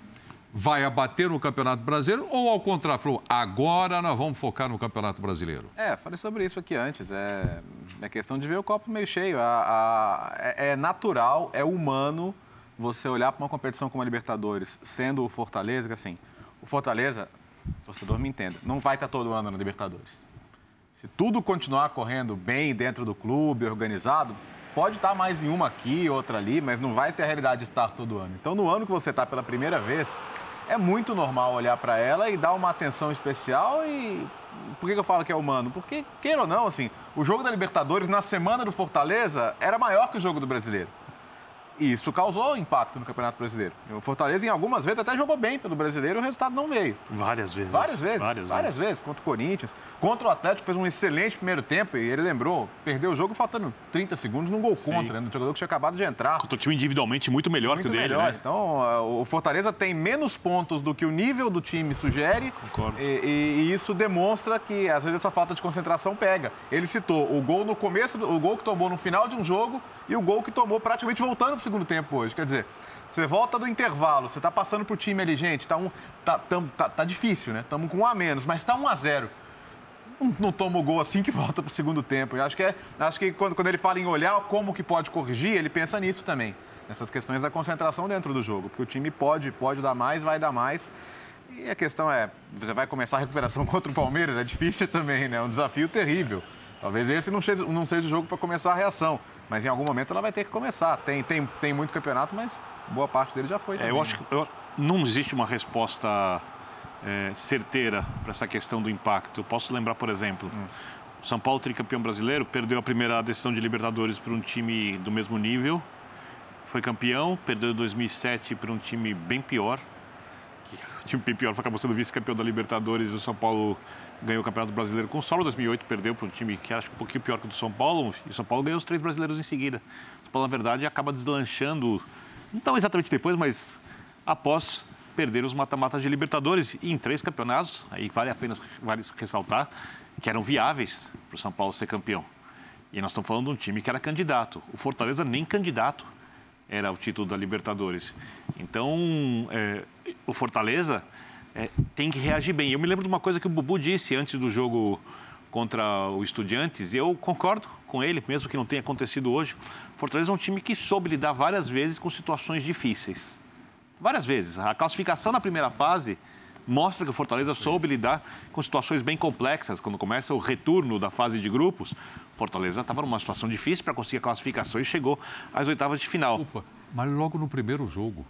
Vai abater no Campeonato Brasileiro ou, ao contrário, falou: agora nós vamos focar no Campeonato Brasileiro? É, falei sobre isso aqui antes. É, é questão de ver o copo meio cheio. A- a- é, é natural, é humano você olhar para uma competição como a Libertadores, sendo o Fortaleza, que assim, o Fortaleza, torcedor me entenda, não vai estar todo ano na Libertadores. Se tudo continuar correndo bem dentro do clube, organizado, pode estar mais em uma aqui, outra ali, mas não vai ser a realidade de estar todo ano. Então, no ano que você está pela primeira vez, é muito normal olhar para ela e dar uma atenção especial e por que, eu falo que é humano? Porque, queira ou não, assim, o jogo da Libertadores na semana do Fortaleza era maior que o jogo do Brasileiro. E isso causou impacto no Campeonato Brasileiro. O Fortaleza, em algumas vezes, até jogou bem pelo brasileiro e o resultado não veio. Várias vezes. Várias vezes. Várias, várias vezes. vezes. Contra o Corinthians. Contra o Atlético, fez um excelente primeiro tempo e ele lembrou, perdeu o jogo faltando 30 segundos num gol Sim. contra, né? Do jogador que tinha acabado de entrar. Contra o time individualmente muito melhor Muito que o dele, melhor. né? Então, o Fortaleza tem menos pontos do que o nível do time sugere. Concordo. E, e- isso demonstra que, às vezes, essa falta de concentração pega. Ele citou o gol no começo, o gol que tomou no final de um jogo e o gol que tomou praticamente voltando para o segundo tempo hoje. Quer dizer, você volta do intervalo, você está passando para o time ali, gente, tá, um, tá, tam- tá- tá difícil, né? Estamos com um a menos, mas está um a zero não, não toma o gol assim que volta para o segundo tempo. Eu acho que, é, acho que quando, quando ele fala em olhar como que pode corrigir, ele pensa nisso também. Nessas questões da concentração dentro do jogo. Porque o time pode, pode dar mais, vai dar mais. E a questão é, você vai começar a recuperação (laughs) contra o Palmeiras, é difícil também, né? É um desafio terrível. Talvez esse não seja, não seja o jogo para começar a reação. Mas em algum momento ela vai ter que começar. Tem, tem, tem muito campeonato, mas boa parte dele já foi. É, eu acho que eu- não existe uma resposta é, certeira para essa questão do impacto. Eu posso lembrar, por exemplo, o São Paulo, tricampeão brasileiro, perdeu a primeira decisão de Libertadores para um time do mesmo nível. Foi campeão, perdeu em 2007 para um time bem pior. (laughs) O time bem pior acabou sendo vice-campeão da Libertadores. O São Paulo ganhou o Campeonato Brasileiro com solo. Em 2008 perdeu para um time que acho que um pouquinho pior que o do São Paulo. E o São Paulo ganhou os três brasileiros em seguida. O São Paulo, na verdade, acaba deslanchando, não exatamente depois, mas após perder os mata-matas de Libertadores e em três campeonatos, aí vale a pena vale ressaltar, que eram viáveis para o São Paulo ser campeão. E nós estamos falando de um time que era candidato. O Fortaleza nem candidato era o título da Libertadores. Então, é, o Fortaleza é, tem que reagir bem. Eu me lembro de uma coisa que o Bubu disse antes do jogo contra o Estudiantes, e eu concordo com ele, mesmo que não tenha acontecido hoje. Fortaleza é um time que soube lidar várias vezes com situações difíceis. Várias vezes. A classificação na primeira fase mostra que o Fortaleza soube lidar com situações bem complexas. Quando começa o retorno da fase de grupos, Fortaleza estava numa situação difícil para conseguir a classificação e chegou às oitavas de final. Opa, mas logo no primeiro jogo,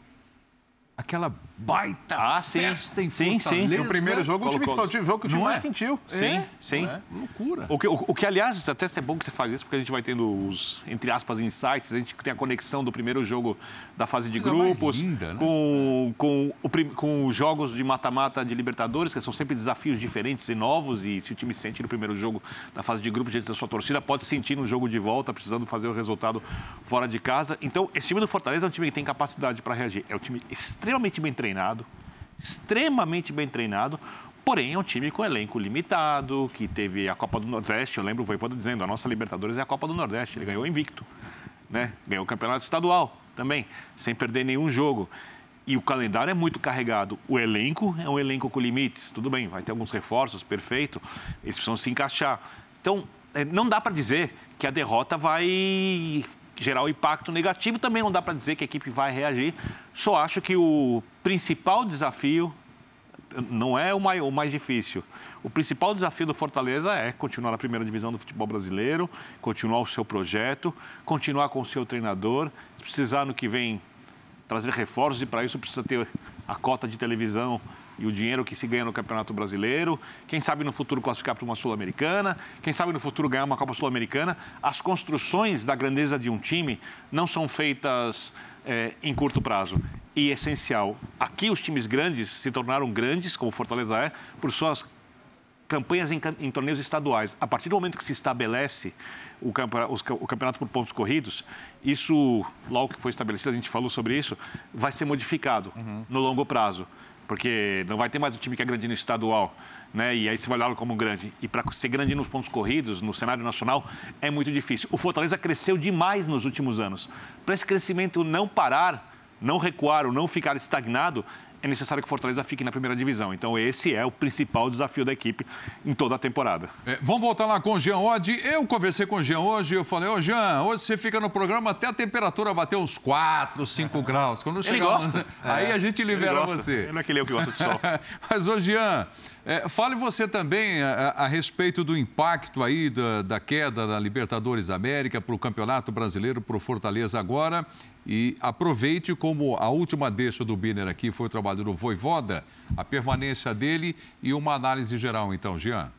aquela baita Ah, sim. festa em Sim, sim. No primeiro jogo, o time, o jogo que o time Não é? mais sentiu. Sim, É? sim. É, loucura. O que, o, o que, aliás, até é bom que você faz isso, porque a gente vai tendo os, entre aspas, insights, a gente tem a conexão do primeiro jogo da fase de grupos, linda, né? com, com, o com os jogos de mata-mata de Libertadores, que são sempre desafios diferentes e novos, e se o time sente no primeiro jogo da fase de grupos diante da sua torcida, pode sentir no jogo de volta, precisando fazer o resultado fora de casa. Então, esse time do Fortaleza é um time que tem capacidade para reagir. É um time extremamente bem treinado, extremamente bem treinado, Porém, é um time com elenco limitado, que teve a Copa do Nordeste. Eu lembro o Voivoda dizendo, a nossa Libertadores é a Copa do Nordeste. Ele ganhou invicto, né? Ganhou o campeonato estadual também, sem perder nenhum jogo. E o calendário é muito carregado. O elenco é um elenco com limites. Tudo bem, vai ter alguns reforços, perfeito. Eles precisam se encaixar. Então, eh, não dá para dizer que a derrota vai gerar um impacto negativo. Também não dá para dizer que a equipe vai reagir. Só acho que o principal desafio não é o mais, o mais difícil. O principal desafio do Fortaleza é continuar na primeira divisão do futebol brasileiro, continuar o seu projeto, continuar com o seu treinador. Se precisar no que vem trazer reforços e para isso precisa ter a cota de televisão e o dinheiro que se ganha no Campeonato Brasileiro. Quem sabe no futuro classificar para uma Sul-Americana, quem sabe no futuro ganhar uma Copa Sul-Americana. As construções da grandeza de um time não são feitas é, em curto prazo. E essencial, aqui os times grandes se tornaram grandes, como Fortaleza é, por suas campanhas em, em, torneios estaduais. A partir do momento que se estabelece o, campeonato, os, o campeonato por pontos corridos, isso, logo que foi estabelecido, a gente falou sobre isso, vai ser modificado uhum. no longo prazo. Porque não vai ter mais um time que é grande no estadual, né? E aí você vai olhar como grande. E para ser grande nos pontos corridos, no cenário nacional, é muito difícil. O Fortaleza cresceu demais nos últimos anos. Para esse crescimento não parar, não recuar ou não ficar estagnado, é necessário que o Fortaleza fique na primeira divisão. Então, esse é o principal desafio da equipe em toda a temporada. É, vamos voltar lá com o Jean Oddi. Eu conversei com o Jean hoje e eu falei, ô Jean, hoje você fica no programa até a temperatura bater uns 4, 5 (laughs) graus. Quando Ele chegar gosta. lá, (laughs) aí a gente libera Ele gosta. você. Ele não é aquele eu que gosta de sol. (laughs) Mas, ô Jean, é, fale você também a, a- a respeito do impacto aí da, da queda da Libertadores América para o Campeonato Brasileiro, para o Fortaleza agora. E aproveite como a última deixa do Biner aqui foi o trabalho do Voivoda, a permanência dele e uma análise geral, então, Jean.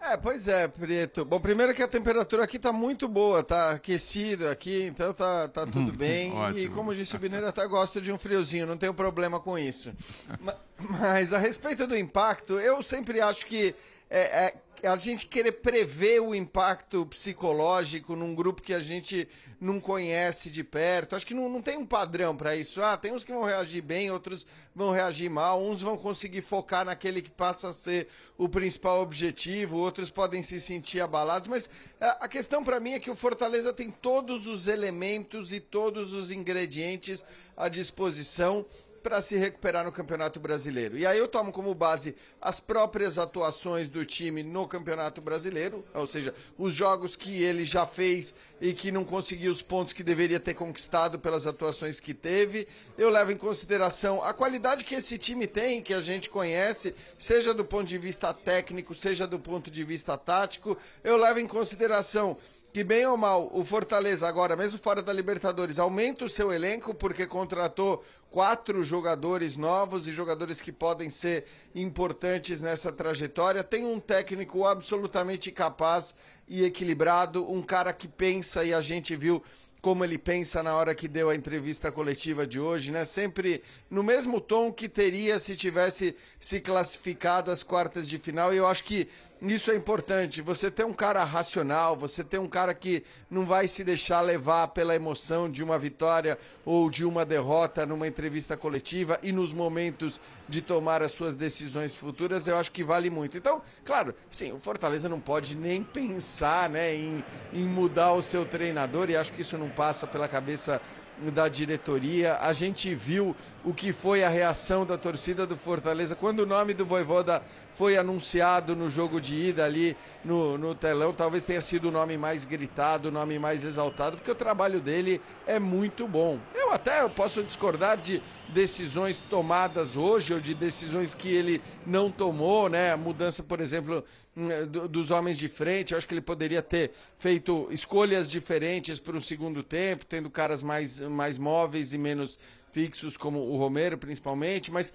É, pois é, Preto. Bom, primeiro que a temperatura aqui tá muito boa, tá aquecido aqui, então tá, tá (laughs) tudo bem. e como disse o Bineiro, até gosto de um friozinho, não tenho problema com isso. (laughs) Ma- Mas a respeito do impacto, eu sempre acho que é, é, a gente querer prever o impacto psicológico num grupo que a gente não conhece de perto, acho que não, não tem um padrão para isso. Ah, tem uns que vão reagir bem, outros vão reagir mal, uns vão conseguir focar naquele que passa a ser o principal objetivo, outros podem se sentir abalados, mas a questão para mim é que o Fortaleza tem todos os elementos e todos os ingredientes à disposição para se recuperar no Campeonato Brasileiro. E aí eu tomo como base as próprias atuações do time no Campeonato Brasileiro, ou seja, os jogos que ele já fez e que não conseguiu os pontos que deveria ter conquistado pelas atuações que teve. Eu levo em consideração a qualidade que esse time tem, que a gente conhece, seja do ponto de vista técnico, seja do ponto de vista tático. Eu levo em consideração que bem ou mal, o Fortaleza agora, mesmo fora da Libertadores, aumenta o seu elenco porque contratou quatro jogadores novos e jogadores que podem ser importantes nessa trajetória. Tem um técnico absolutamente capaz e equilibrado, um cara que pensa e a gente viu como ele pensa na hora que deu a entrevista coletiva de hoje, né? Sempre no mesmo tom que teria se tivesse se classificado às quartas de final. E eu acho que isso é importante. Você ter um cara racional, você ter um cara que não vai se deixar levar pela emoção de uma vitória ou de uma derrota numa entrevista coletiva e nos momentos de tomar as suas decisões futuras, eu acho que vale muito. Então, claro, sim, o Fortaleza não pode nem pensar né, em, em mudar o seu treinador e acho que isso não passa pela cabeça da diretoria. A gente viu o que foi a reação da torcida do Fortaleza quando o nome do Voivoda foi anunciado no jogo de ida ali no, no telão. Talvez tenha sido o nome mais gritado, o nome mais exaltado, porque o trabalho dele é muito bom. Eu até posso discordar de decisões tomadas hoje ou de decisões que ele não tomou, né? A mudança, por exemplo, dos homens de frente. Eu acho que ele poderia ter feito escolhas diferentes para o segundo tempo, tendo caras mais, mais móveis e menos fixos, como o Romero, principalmente, mas.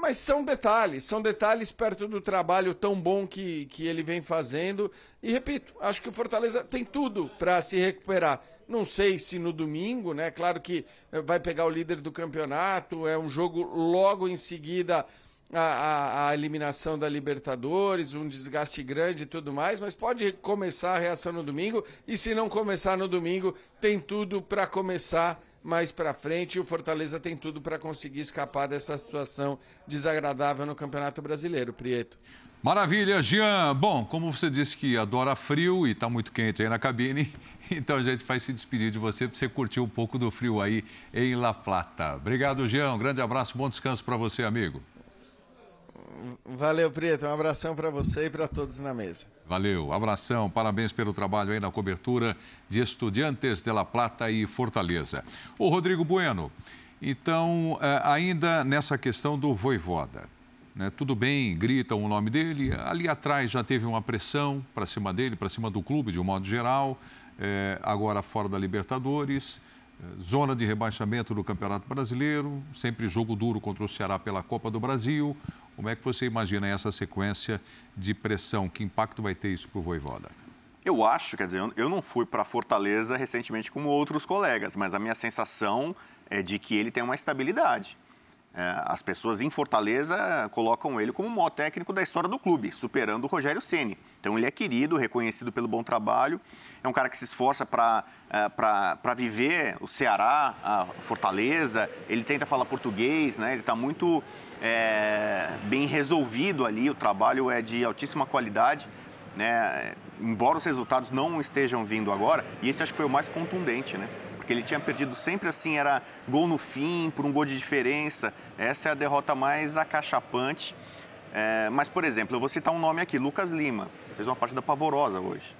Mas são detalhes, são detalhes perto do trabalho tão bom que, que ele vem fazendo. E repito, acho que o Fortaleza tem tudo para se recuperar. Não sei se no domingo, né? Claro que eh, vai pegar o líder do campeonato, é um jogo logo em seguida a, a- a eliminação da Libertadores, um desgaste grande e tudo mais, mas pode começar a reação no domingo. E se não começar no domingo, tem tudo para começar mais para frente. O Fortaleza tem tudo para conseguir escapar dessa situação desagradável no Campeonato Brasileiro, Prieto. Maravilha, Jean. Bom, como você disse que adora frio e está muito quente aí na cabine, (laughs) então a gente vai se despedir de você para você curtir um pouco do frio aí em La Plata. Obrigado, Jean. Um grande abraço, bom descanso para você, amigo. Valeu, Prieto. Um abração para você e para todos na mesa. Valeu, abração, parabéns pelo trabalho aí na cobertura de Estudiantes de La Plata e Fortaleza. Ô, Rodrigo Bueno, então, eh, ainda nessa questão do Voivoda, né? tudo bem, gritam o nome dele, ali atrás já teve uma pressão para cima dele, para cima do clube de um modo geral, eh, agora fora da Libertadores, eh, zona de rebaixamento do Campeonato Brasileiro, sempre jogo duro contra o Ceará pela Copa do Brasil. Como é que você imagina essa sequência de pressão? Que impacto vai ter isso para o Voivoda? Eu acho, quer dizer, eu- não fui para Fortaleza recentemente como outros colegas, mas a minha sensação é de que ele tem uma estabilidade. É, as pessoas em Fortaleza colocam ele como o maior técnico da história do clube, superando o Rogério Ceni. Então ele é querido, reconhecido pelo bom trabalho. É um cara que se esforça para para viver o Ceará, a Fortaleza. Ele tenta falar português, né? Ele está muito é, bem resolvido ali. O trabalho é de altíssima qualidade né? Embora os resultados não estejam vindo agora, e esse acho que foi o mais contundente, né? porque ele tinha perdido sempre assim, era gol no fim, por um gol de diferença. Essa é a derrota mais acachapante. É, mas, por exemplo, eu vou citar um nome aqui, Lucas Lima. Fez uma partida pavorosa hoje.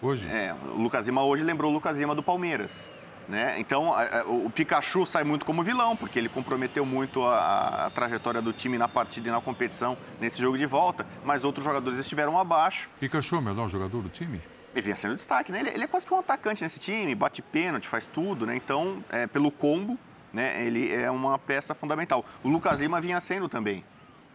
Hoje? É, o Lucas Lima hoje lembrou o Lucas Lima do Palmeiras. Né? Então, o Pikachu sai muito como vilão, porque ele comprometeu muito a, a, trajetória do time na partida e na competição nesse jogo de volta, mas outros jogadores estiveram abaixo. Pikachu é o melhor jogador do time? Ele vinha sendo destaque, né? Ele, ele, é quase que um atacante nesse time, bate pênalti, faz tudo, né? Então, é, pelo combo, né, ele é uma peça fundamental. O Lucas Lima vinha sendo também.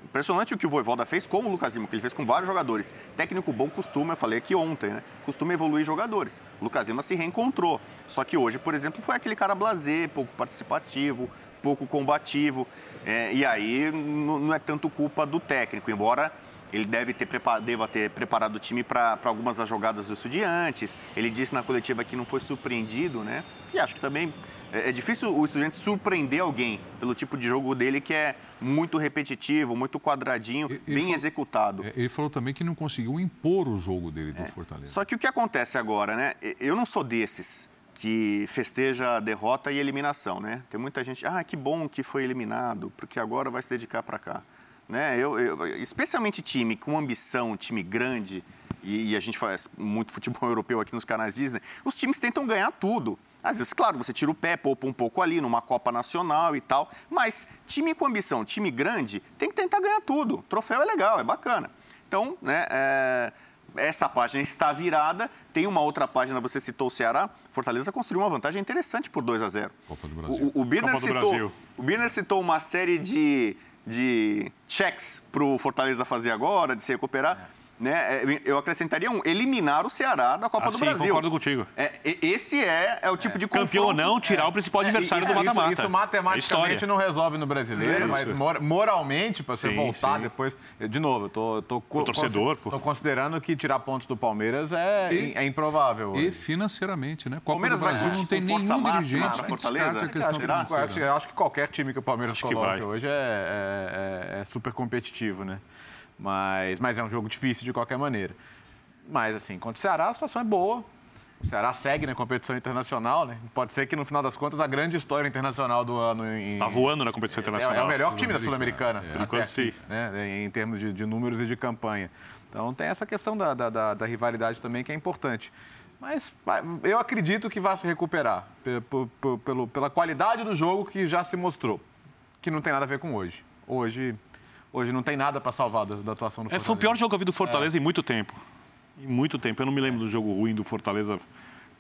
Impressionante o que o Voivoda fez com o Lucas Lima, que ele fez com vários jogadores. Técnico bom costuma, eu falei aqui ontem, né? Costuma evoluir jogadores. O Lucas Lima se reencontrou. Só que hoje, por exemplo, foi aquele cara blazer, pouco participativo, pouco combativo. É, e aí não é tanto culpa do técnico, embora ele deve ter deva ter preparado o time para algumas das jogadas dos estudiantes. Ele disse na coletiva que não foi surpreendido, né? E acho que também é, é difícil o estudante surpreender alguém pelo tipo de jogo dele que é muito repetitivo, muito quadradinho, ele bem executado. É, ele falou também que não conseguiu impor o jogo dele do é. Fortaleza. Só que o que acontece agora, né? Eu não sou desses que festeja a derrota e eliminação, né? Tem muita gente, ah, que bom que foi eliminado, porque agora vai se dedicar para cá. Né? Eu, eu, especialmente time com ambição, time grande, e, e, a gente faz muito futebol (laughs) europeu aqui nos canais Disney, os times tentam ganhar tudo. Às vezes, claro, você tira o pé, poupa um pouco ali numa Copa Nacional e tal, mas time com ambição, time grande, tem que tentar ganhar tudo. Troféu é legal, é bacana. Então, né, é, essa página está virada. Tem uma outra página, você citou o Ceará. Fortaleza construiu uma vantagem interessante por 2 a 0. Copa do Brasil. O, o, Birner, Copa do citou, Brasil. o Birner citou uma série de, de checks para o Fortaleza fazer agora, de se recuperar. Né? Eu acrescentaria um, eliminar o Ceará da Copa ah, do sim, Brasil. concordo contigo. É, esse é, é o tipo de confronto. Campeão ou não, tirar o principal adversário isso, do mata-mata. Isso, isso matematicamente não resolve no brasileiro, É mas moralmente, para você Sim, voltar sim. depois. De novo, eu tô, tô, co- torcedor, pô. tô considerando que tirar pontos do Palmeiras é, E- é improvável. E financeiramente, né? Copa Palmeiras do vai Brasil com não tem força nenhum máxima dirigente que Fortaleza? descarte a questão Acho que, financeira. eu acho que qualquer time que o Palmeiras Acho coloca vai. hoje é, é- é super competitivo, né? Mas, mas é um jogo difícil de qualquer maneira. Mas, assim, contra o Ceará, a situação é boa. O Ceará segue na competição internacional, né? Pode ser que, no final das contas, a grande história internacional do ano em... Tá voando na competição É, internacional. é o melhor time da Sul-Americana. Por enquanto, sim. né? Em termos de, de números e de campanha. Então, tem essa questão da, da- da- da rivalidade também que é importante. Mas eu acredito que vai se recuperar pe- pe- pe- pelo- pela qualidade do jogo que já se mostrou, que não tem nada a ver com hoje. Hoje, hoje não tem nada para salvar da, da atuação do É, Fortaleza. foi o pior jogo que eu vi do Fortaleza É. em muito tempo. Em muito tempo. Eu não me lembro do jogo ruim do Fortaleza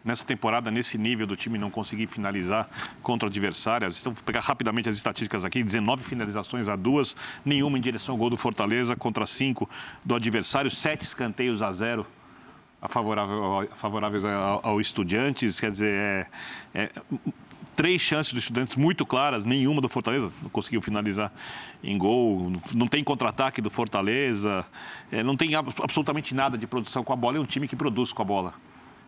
nessa temporada, nesse nível do time não conseguir finalizar contra o adversário. Então, vou pegar rapidamente as estatísticas aqui: 19 finalizações a duas, nenhuma em direção ao gol do Fortaleza contra cinco do adversário, sete escanteios a zero a favorável, favoráveis ao, ao Estudiantes. Quer dizer, é- é três chances dos estudantes muito claras, nenhuma do Fortaleza não conseguiu finalizar em gol, não tem contra-ataque do Fortaleza, é, não tem ab- absolutamente nada de produção com a bola, é um time que produz com a bola.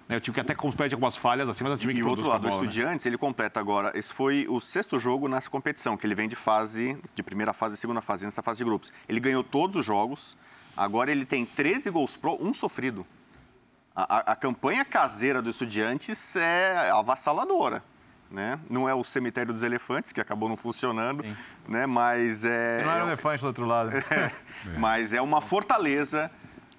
É um time que até compete algumas falhas assim, mas é um time que E o produz outro lado, com a o bola. né? Estudiantes, ele completa agora. Esse foi o sexto jogo nessa competição, que ele vem de fase, de primeira fase e segunda fase, nessa fase de grupos. Ele ganhou todos os jogos, agora ele tem 13 gols pro, um sofrido. A, a- a campanha caseira do Estudiantes é avassaladora. Né? Não é o cemitério dos elefantes, que acabou não funcionando, né? mas é. Não era é- um elefante do outro lado. (laughs) mas é uma fortaleza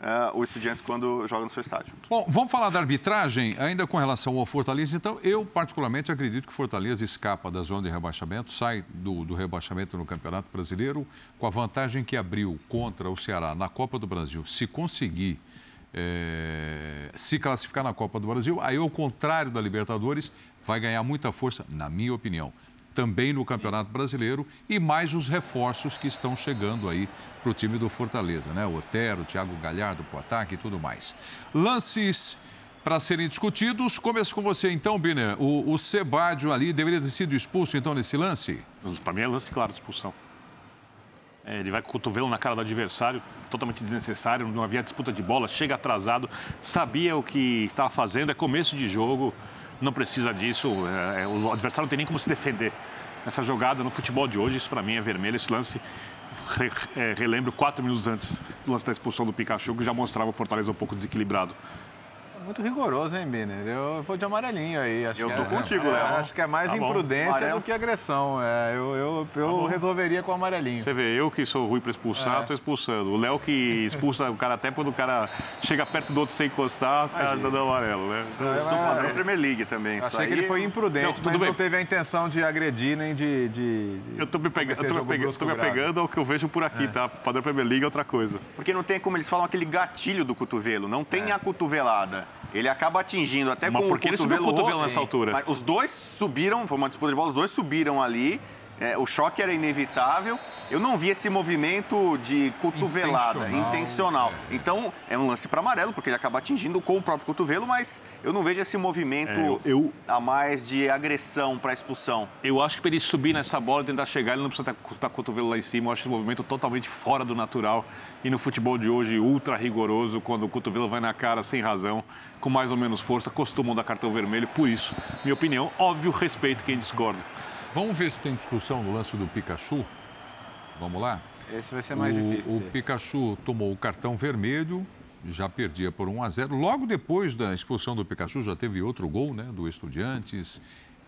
ah, o Estudiantes quando joga no seu estádio. Bom, vamos falar da arbitragem, ainda com relação ao Fortaleza. Então, eu particularmente acredito que o Fortaleza escapa da zona de rebaixamento, sai do, do rebaixamento no Campeonato Brasileiro, com a vantagem que abriu contra o Ceará na Copa do Brasil. Se conseguir eh, se classificar na Copa do Brasil, aí, ao contrário da Libertadores, vai ganhar muita força, na minha opinião. Também no Campeonato Brasileiro e mais os reforços que estão chegando aí para o time do Fortaleza, né? O Otero, o Thiago Galhardo para o ataque e tudo mais. Lances para serem discutidos. Começo com você então, Biner. O, o Sebádio ali deveria ter sido expulso então nesse lance? Para mim é lance claro de expulsão. É, ele vai com o cotovelo na cara do adversário, totalmente desnecessário, não havia disputa de bola, chega atrasado, sabia o que estava fazendo, é começo de jogo, não precisa disso, é, é, o adversário não tem nem como se defender. Nessa jogada, no futebol de hoje, isso para mim é vermelho, esse lance, é, relembro quatro minutos antes do lance da expulsão do Pikachu, que já mostrava o Fortaleza um pouco desequilibrado. Muito rigoroso, hein, Biner? Eu vou de amarelinho aí. Acho Eu que tô é- contigo, é, Léo. Acho que é mais Tá imprudência Amarelo. do que agressão. É, eu eu, eu resolveria com o amarelinho. Você vê, eu que sou ruim para expulsar, É. tô expulsando. O Léo que expulsa o cara até quando o cara chega perto do outro sem encostar, o cara tá dando amarelo, né? Eu sou padrão Premier League também. Isso Achei que aí- ele foi imprudente, Não, tudo mas bem. não teve a intenção de agredir nem de. de Eu tô me, pega... eu tô me, pega... tô me apegando ao que eu vejo por aqui, tá? Padrão Premier League é outra coisa. Porque não tem como eles falam aquele gatilho do cotovelo, não tem a cotovelada. Ele acaba atingindo até Mas com por que o ele cotovelo, subiu o cotovelo rosto. nessa altura? Mas os dois subiram, foi uma disputa de bola, os dois subiram ali. É, o choque era inevitável. Eu não vi esse movimento de cotovelada, Intencional, intencional. Então, é um lance para amarelo, porque ele acaba atingindo com o próprio cotovelo, mas eu não vejo esse movimento É, eu- eu- a mais de agressão para expulsão. Eu acho que para ele subir nessa bola e tentar chegar, ele não precisa estar com o cotovelo lá em cima. Eu acho esse movimento totalmente fora do natural. E no futebol de hoje, ultra rigoroso, quando o cotovelo vai na cara sem razão, com mais ou menos força, costumam dar cartão vermelho. Por isso, minha opinião, óbvio, respeito quem discorda. Vamos ver se tem discussão no lance do Pikachu? Vamos lá? Esse vai ser mais o, difícil. O Pikachu tomou o cartão vermelho, já perdia por 1 a 0. Logo depois da expulsão do Pikachu, já teve outro gol né, do Estudiantes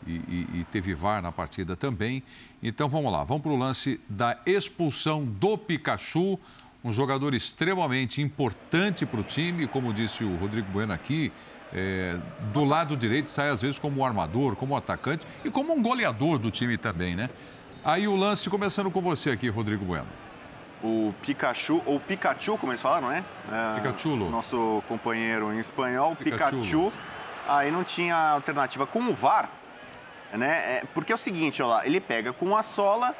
e, e- e teve VAR na partida também. Então vamos lá, vamos para o lance da expulsão do Pikachu, um jogador extremamente importante para o time, como disse o Rodrigo Bueno aqui. É, do lado direito sai às vezes como um armador, como um atacante e como um goleador do time também, né? Aí o lance começando com você aqui, Rodrigo Bueno. O Pikachu, ou Pikachu, como eles falaram, né? É, Pikachulo. Nosso companheiro em espanhol, Pikachulo. Pikachu. Aí não tinha alternativa. Com o VAR, né? é- porque é o seguinte, ó lá, ele pega com a sola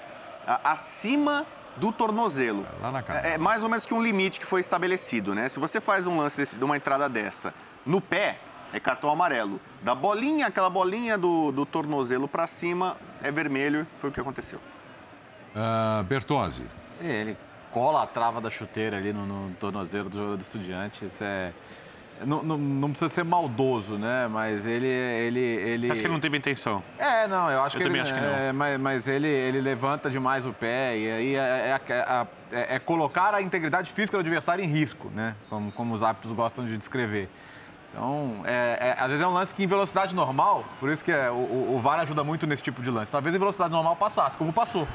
acima do tornozelo. Lá na cara. É, é mais ou menos que um limite que foi estabelecido, né? Se você faz um lance desse, de uma entrada dessa no pé, é cartão amarelo. Da bolinha, aquela bolinha do, do tornozelo para cima, é vermelho. Foi o que aconteceu. Ah, Bertozzi. E Ele cola a trava da chuteira ali no, no tornozelo do jogador do Estudiantes. É, não, não, não precisa ser maldoso, né? Mas ele... ele, ele... Você acha que ele não teve intenção? É, não, eu acho Eu que também ele, acho que não. é, mas, mas ele, ele levanta demais o pé e aí é, é- é- é- é colocar a integridade física do adversário em risco, né? Como, como os árbitros gostam de descrever. Então, é- é- às vezes é um lance que em velocidade normal, por isso que é, o, o- o VAR ajuda muito nesse tipo de lance. Talvez em velocidade normal passasse, como passou,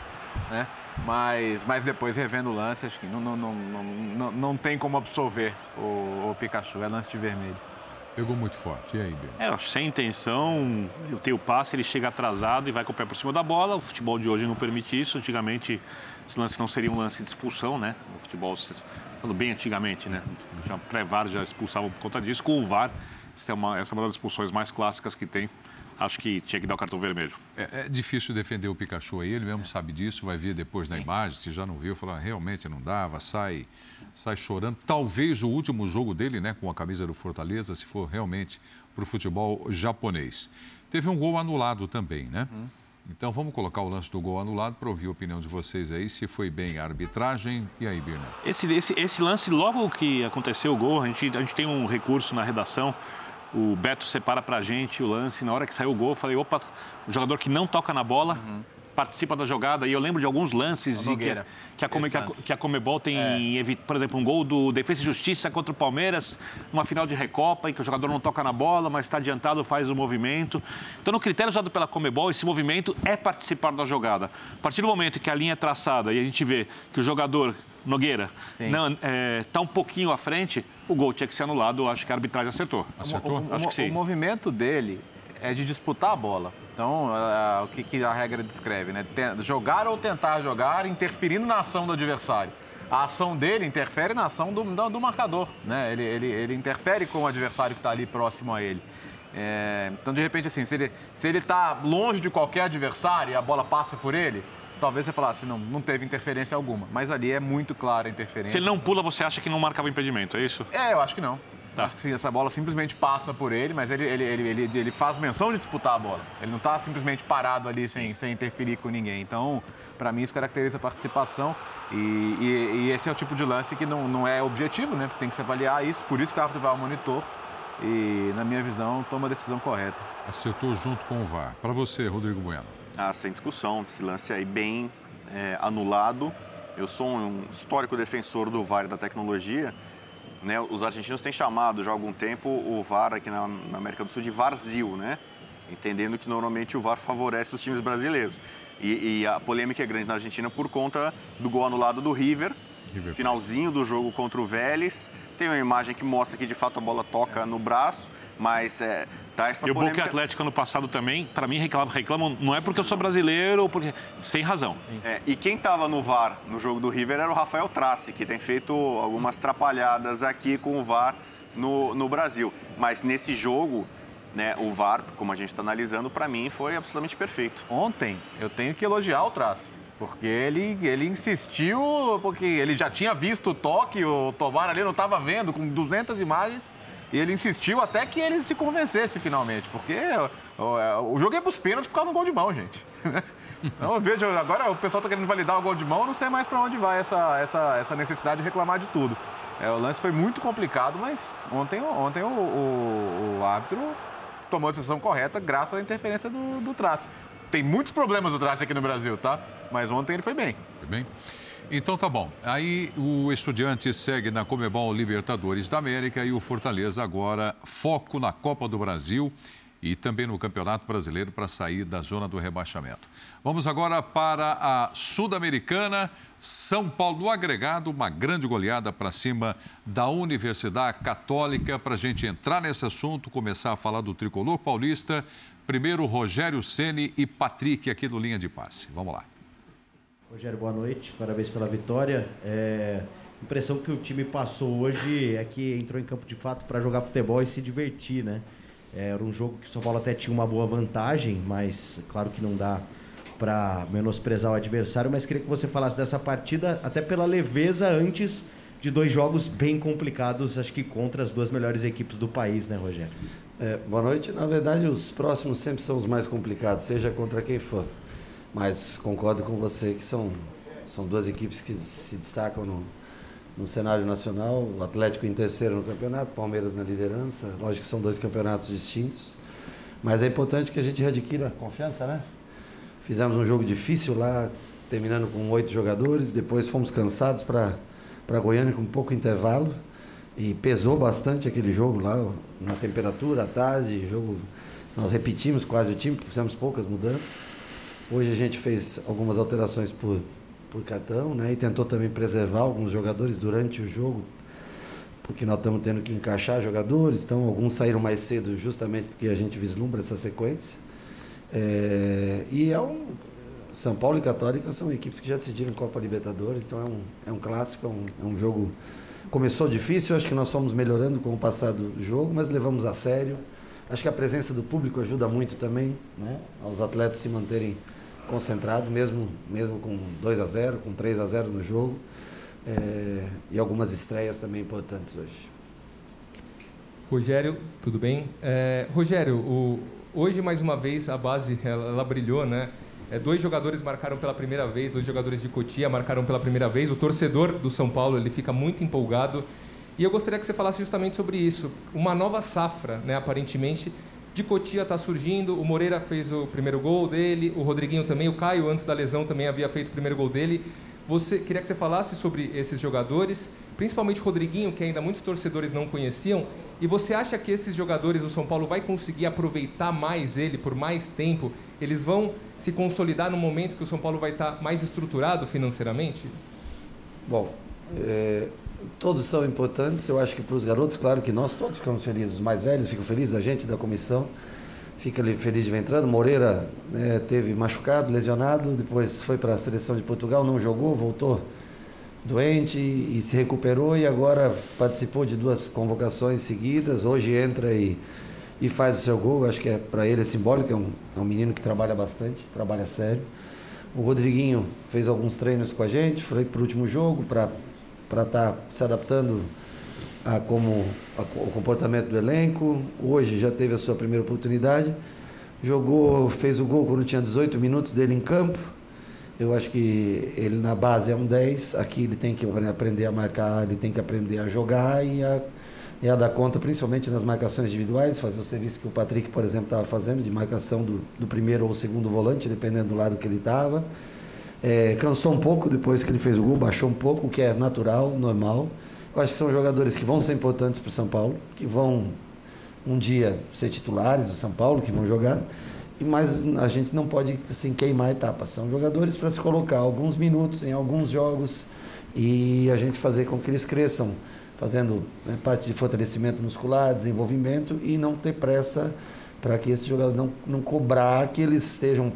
né? Mas, mas depois, revendo o lance, acho que não, não, não, não, não, não tem como absolver o, o Pikachu, é lance de vermelho. Pegou muito forte. E aí, Bel? É, sem intenção, eu tenho o passe, ele chega atrasado e vai com o pé por cima da bola. O futebol de hoje não permite isso. Antigamente, esse lance não seria um lance de expulsão, né? O futebol, falando bem antigamente, né? Já pré-VAR já expulsavam por conta disso. Com o VAR, essa é uma, essa é uma das expulsões mais clássicas que tem. Acho que tinha que dar o cartão vermelho. É, é difícil defender o Pikachu aí, ele mesmo sabe disso, vai ver depois na imagem, se já não viu, falar, realmente não dava, sai, sai chorando. Talvez o último jogo dele, né, com a camisa do Fortaleza, se for realmente para o futebol japonês. Teve um gol anulado também, né? Então vamos colocar o lance do gol anulado para ouvir a opinião de vocês aí, se foi bem a arbitragem. E aí, Birna? Esse, esse, esse lance, logo que aconteceu o gol, a gente, a gente tem um recurso na redação. O Beto separa pra gente o lance. Na hora que saiu o gol, eu falei: opa, o jogador que não toca na bola participa da jogada. E eu lembro de alguns lances O de que, Nogueira. que, a, Come- que, a, que a Comebol tem, evi- por exemplo, um gol do Defesa e Justiça contra o Palmeiras, numa final de Recopa, em que o jogador não toca na bola, mas está adiantado, faz o movimento. Então, no critério usado pela Comebol, esse movimento é participar da jogada. A partir do momento que a linha é traçada e a gente vê que o jogador, Nogueira, está um pouquinho à frente, o gol tinha que ser anulado. Eu acho que a arbitragem acertou. Acertou? O, Acho mo- que sim. o movimento dele é de disputar a bola. Então, ah, o que, que a regra descreve, né? Ten- Jogar ou tentar jogar, interferindo na ação do adversário. A ação dele interfere na ação do, do, do marcador, né? Ele, ele, ele interfere com o adversário que está ali próximo a ele. É, então, de repente, assim, se ele se ele está longe de qualquer adversário e a bola passa por ele, talvez você falasse, não, não teve interferência alguma. Mas ali é muito clara a interferência. Se ele não pula, você acha que não marcava impedimento, é isso? É, eu acho que não. Tá. Acho que sim, essa bola simplesmente passa por ele, mas ele, ele, ele, ele, ele faz menção de disputar a bola. Ele não está simplesmente parado ali sem, sem interferir com ninguém. Então, para mim, isso caracteriza a participação. E, e- e esse é o tipo de lance que não, não é objetivo, né? Tem que se avaliar isso. Por isso que o árbitro vai ao monitor e, na minha visão, toma a decisão correta. Acertou junto com o VAR. Para você, Rodrigo Bueno. Ah, sem discussão, esse lance aí bem é, anulado. Eu sou um histórico defensor do VAR e da tecnologia né, os argentinos têm chamado já há algum tempo o VAR aqui na, na América do Sul de Varzil, né? Entendendo que normalmente o VAR favorece os times brasileiros. E, e, a polêmica é grande na Argentina por conta do gol anulado do River, River. finalzinho do jogo contra o Vélez. Tem uma imagem que mostra que de fato a bola toca no braço, mas é, tá essa e polêmica... o Boca Atlético ano passado também, para mim reclamam, reclamam, não é porque eu sou brasileiro, ou porque sem razão. É, e quem estava no VAR no jogo do River era o Rafael Trace, que tem feito algumas trapalhadas aqui com o VAR no, no Brasil. Mas nesse jogo, né, o VAR, como a gente está analisando, para mim foi absolutamente perfeito. Ontem eu tenho que elogiar o Trace. Porque ele, ele insistiu, porque ele já tinha visto o toque, o Tomar ali não estava vendo, com 200 imagens, e ele insistiu até que ele se convencesse finalmente. Porque o, jogo é para os pênaltis por causa do gol de mão, gente. (laughs) Então eu vejo, agora o pessoal está querendo validar o gol de mão, não sei mais para onde vai essa, essa, essa necessidade de reclamar de tudo. É, o lance foi muito complicado, mas ontem, ontem o, o, o árbitro tomou a decisão correta graças à interferência do, do Trace. Tem muitos problemas do Trace aqui no Brasil, tá? Mas ontem ele foi bem. Foi bem? Então tá bom. Aí o Estudiante segue na Comebol Libertadores da América e o Fortaleza agora foco na Copa do Brasil e também no Campeonato Brasileiro para sair da zona do rebaixamento. Vamos agora para a Sul-Americana. São Paulo no agregado, uma grande goleada para cima da Universidade Católica. Para a gente entrar nesse assunto, começar a falar do tricolor paulista. Primeiro, Rogério Ceni e Patrick aqui no Linha de Passe. Vamos lá. Rogério, boa noite. Parabéns pela vitória. É... A impressão que o time passou hoje é que entrou em campo de fato para jogar futebol e se divertir, né? É, era um jogo que o São Paulo até tinha uma boa vantagem, mas claro que não dá para menosprezar o adversário. Mas queria que você falasse dessa partida, até pela leveza antes de dois jogos bem complicados, acho que contra as duas melhores equipes do país, né, Rogério? É, boa noite. Na verdade, os próximos sempre são os mais complicados, seja contra quem for. Mas concordo com você que são, são duas equipes que se destacam no, no cenário nacional. O Atlético em terceiro no campeonato, Palmeiras na liderança. Lógico que são dois campeonatos distintos. Mas é importante que a gente readquira confiança, né? Fizemos um jogo difícil lá, terminando com oito jogadores. Depois fomos cansados para Goiânia com pouco intervalo. E pesou bastante aquele jogo lá, na temperatura, à tarde. Jogo, nós repetimos quase o time, fizemos poucas mudanças. Hoje a gente fez algumas alterações por, por cartão, né? E tentou também preservar alguns jogadores durante o jogo, porque nós estamos tendo que encaixar jogadores, então alguns saíram mais cedo justamente porque a gente vislumbra essa sequência. É, e é um, São Paulo e Católica são equipes que já decidiram Copa Libertadores, então é um, é um clássico, é um, é um jogo. Começou difícil, acho que nós fomos melhorando com o passar do jogo, mas levamos a sério. Acho que a presença do público ajuda muito também, né? Aos atletas se manterem concentrado, mesmo, mesmo com 2 a 0 com 3 a 0 no jogo. É, e algumas estreias também importantes hoje. Rogério, tudo bem? É, Rogério, o, hoje mais uma vez a base ela, ela brilhou, né? É, dois jogadores marcaram pela primeira vez, dois jogadores de Cotia marcaram pela primeira vez. O torcedor do São Paulo ele fica muito empolgado. E eu gostaria que você falasse justamente sobre isso. Uma nova safra, né, aparentemente, de Cotia está surgindo, o Moreira fez o primeiro gol dele, o Rodriguinho também, o Caio antes da lesão também havia feito o primeiro gol dele. Você queria que você falasse sobre esses jogadores, principalmente o Rodriguinho, que ainda muitos torcedores não conheciam. E você acha que esses jogadores do São Paulo vai conseguir aproveitar mais ele por mais tempo? Eles vão se consolidar no momento que o São Paulo vai estar mais estruturado financeiramente? Bom, é, Todos são importantes, eu acho que para os garotos, claro que nós todos ficamos felizes, os mais velhos ficam felizes, a gente da comissão fica feliz de ver entrando. Moreira né, teve machucado, lesionado, depois foi para a seleção de Portugal, não jogou, voltou doente e se recuperou e agora participou de duas convocações seguidas. Hoje entra e, e faz o seu gol, acho que é, para ele é simbólico, é um, é um menino que trabalha bastante, trabalha sério. O Rodriguinho fez alguns treinos com a gente, foi para o último jogo para para estar tá se adaptando a como a, o comportamento do elenco. Hoje já teve a sua primeira oportunidade. Jogou, fez o gol quando tinha 18 minutos dele em campo. Eu acho que ele na base é um 10. Aqui ele tem que aprender a marcar, ele tem que aprender a jogar e a, e a dar conta, principalmente nas marcações individuais, fazer o serviço que o Patrick, por exemplo, estava fazendo, de marcação do, do primeiro ou segundo volante, dependendo do lado que ele estava. É, cansou um pouco depois que ele fez o gol, baixou um pouco, o que é natural, normal. Eu acho que são jogadores que vão ser importantes para o São Paulo, que vão um dia ser titulares do São Paulo, que vão jogar. Mas a gente não pode assim, queimar etapas. São jogadores para se colocar alguns minutos em alguns jogos e a gente fazer com que eles cresçam, fazendo né, parte de fortalecimento muscular, desenvolvimento e não ter pressa para que esses jogadores não, não cobrar que eles estejam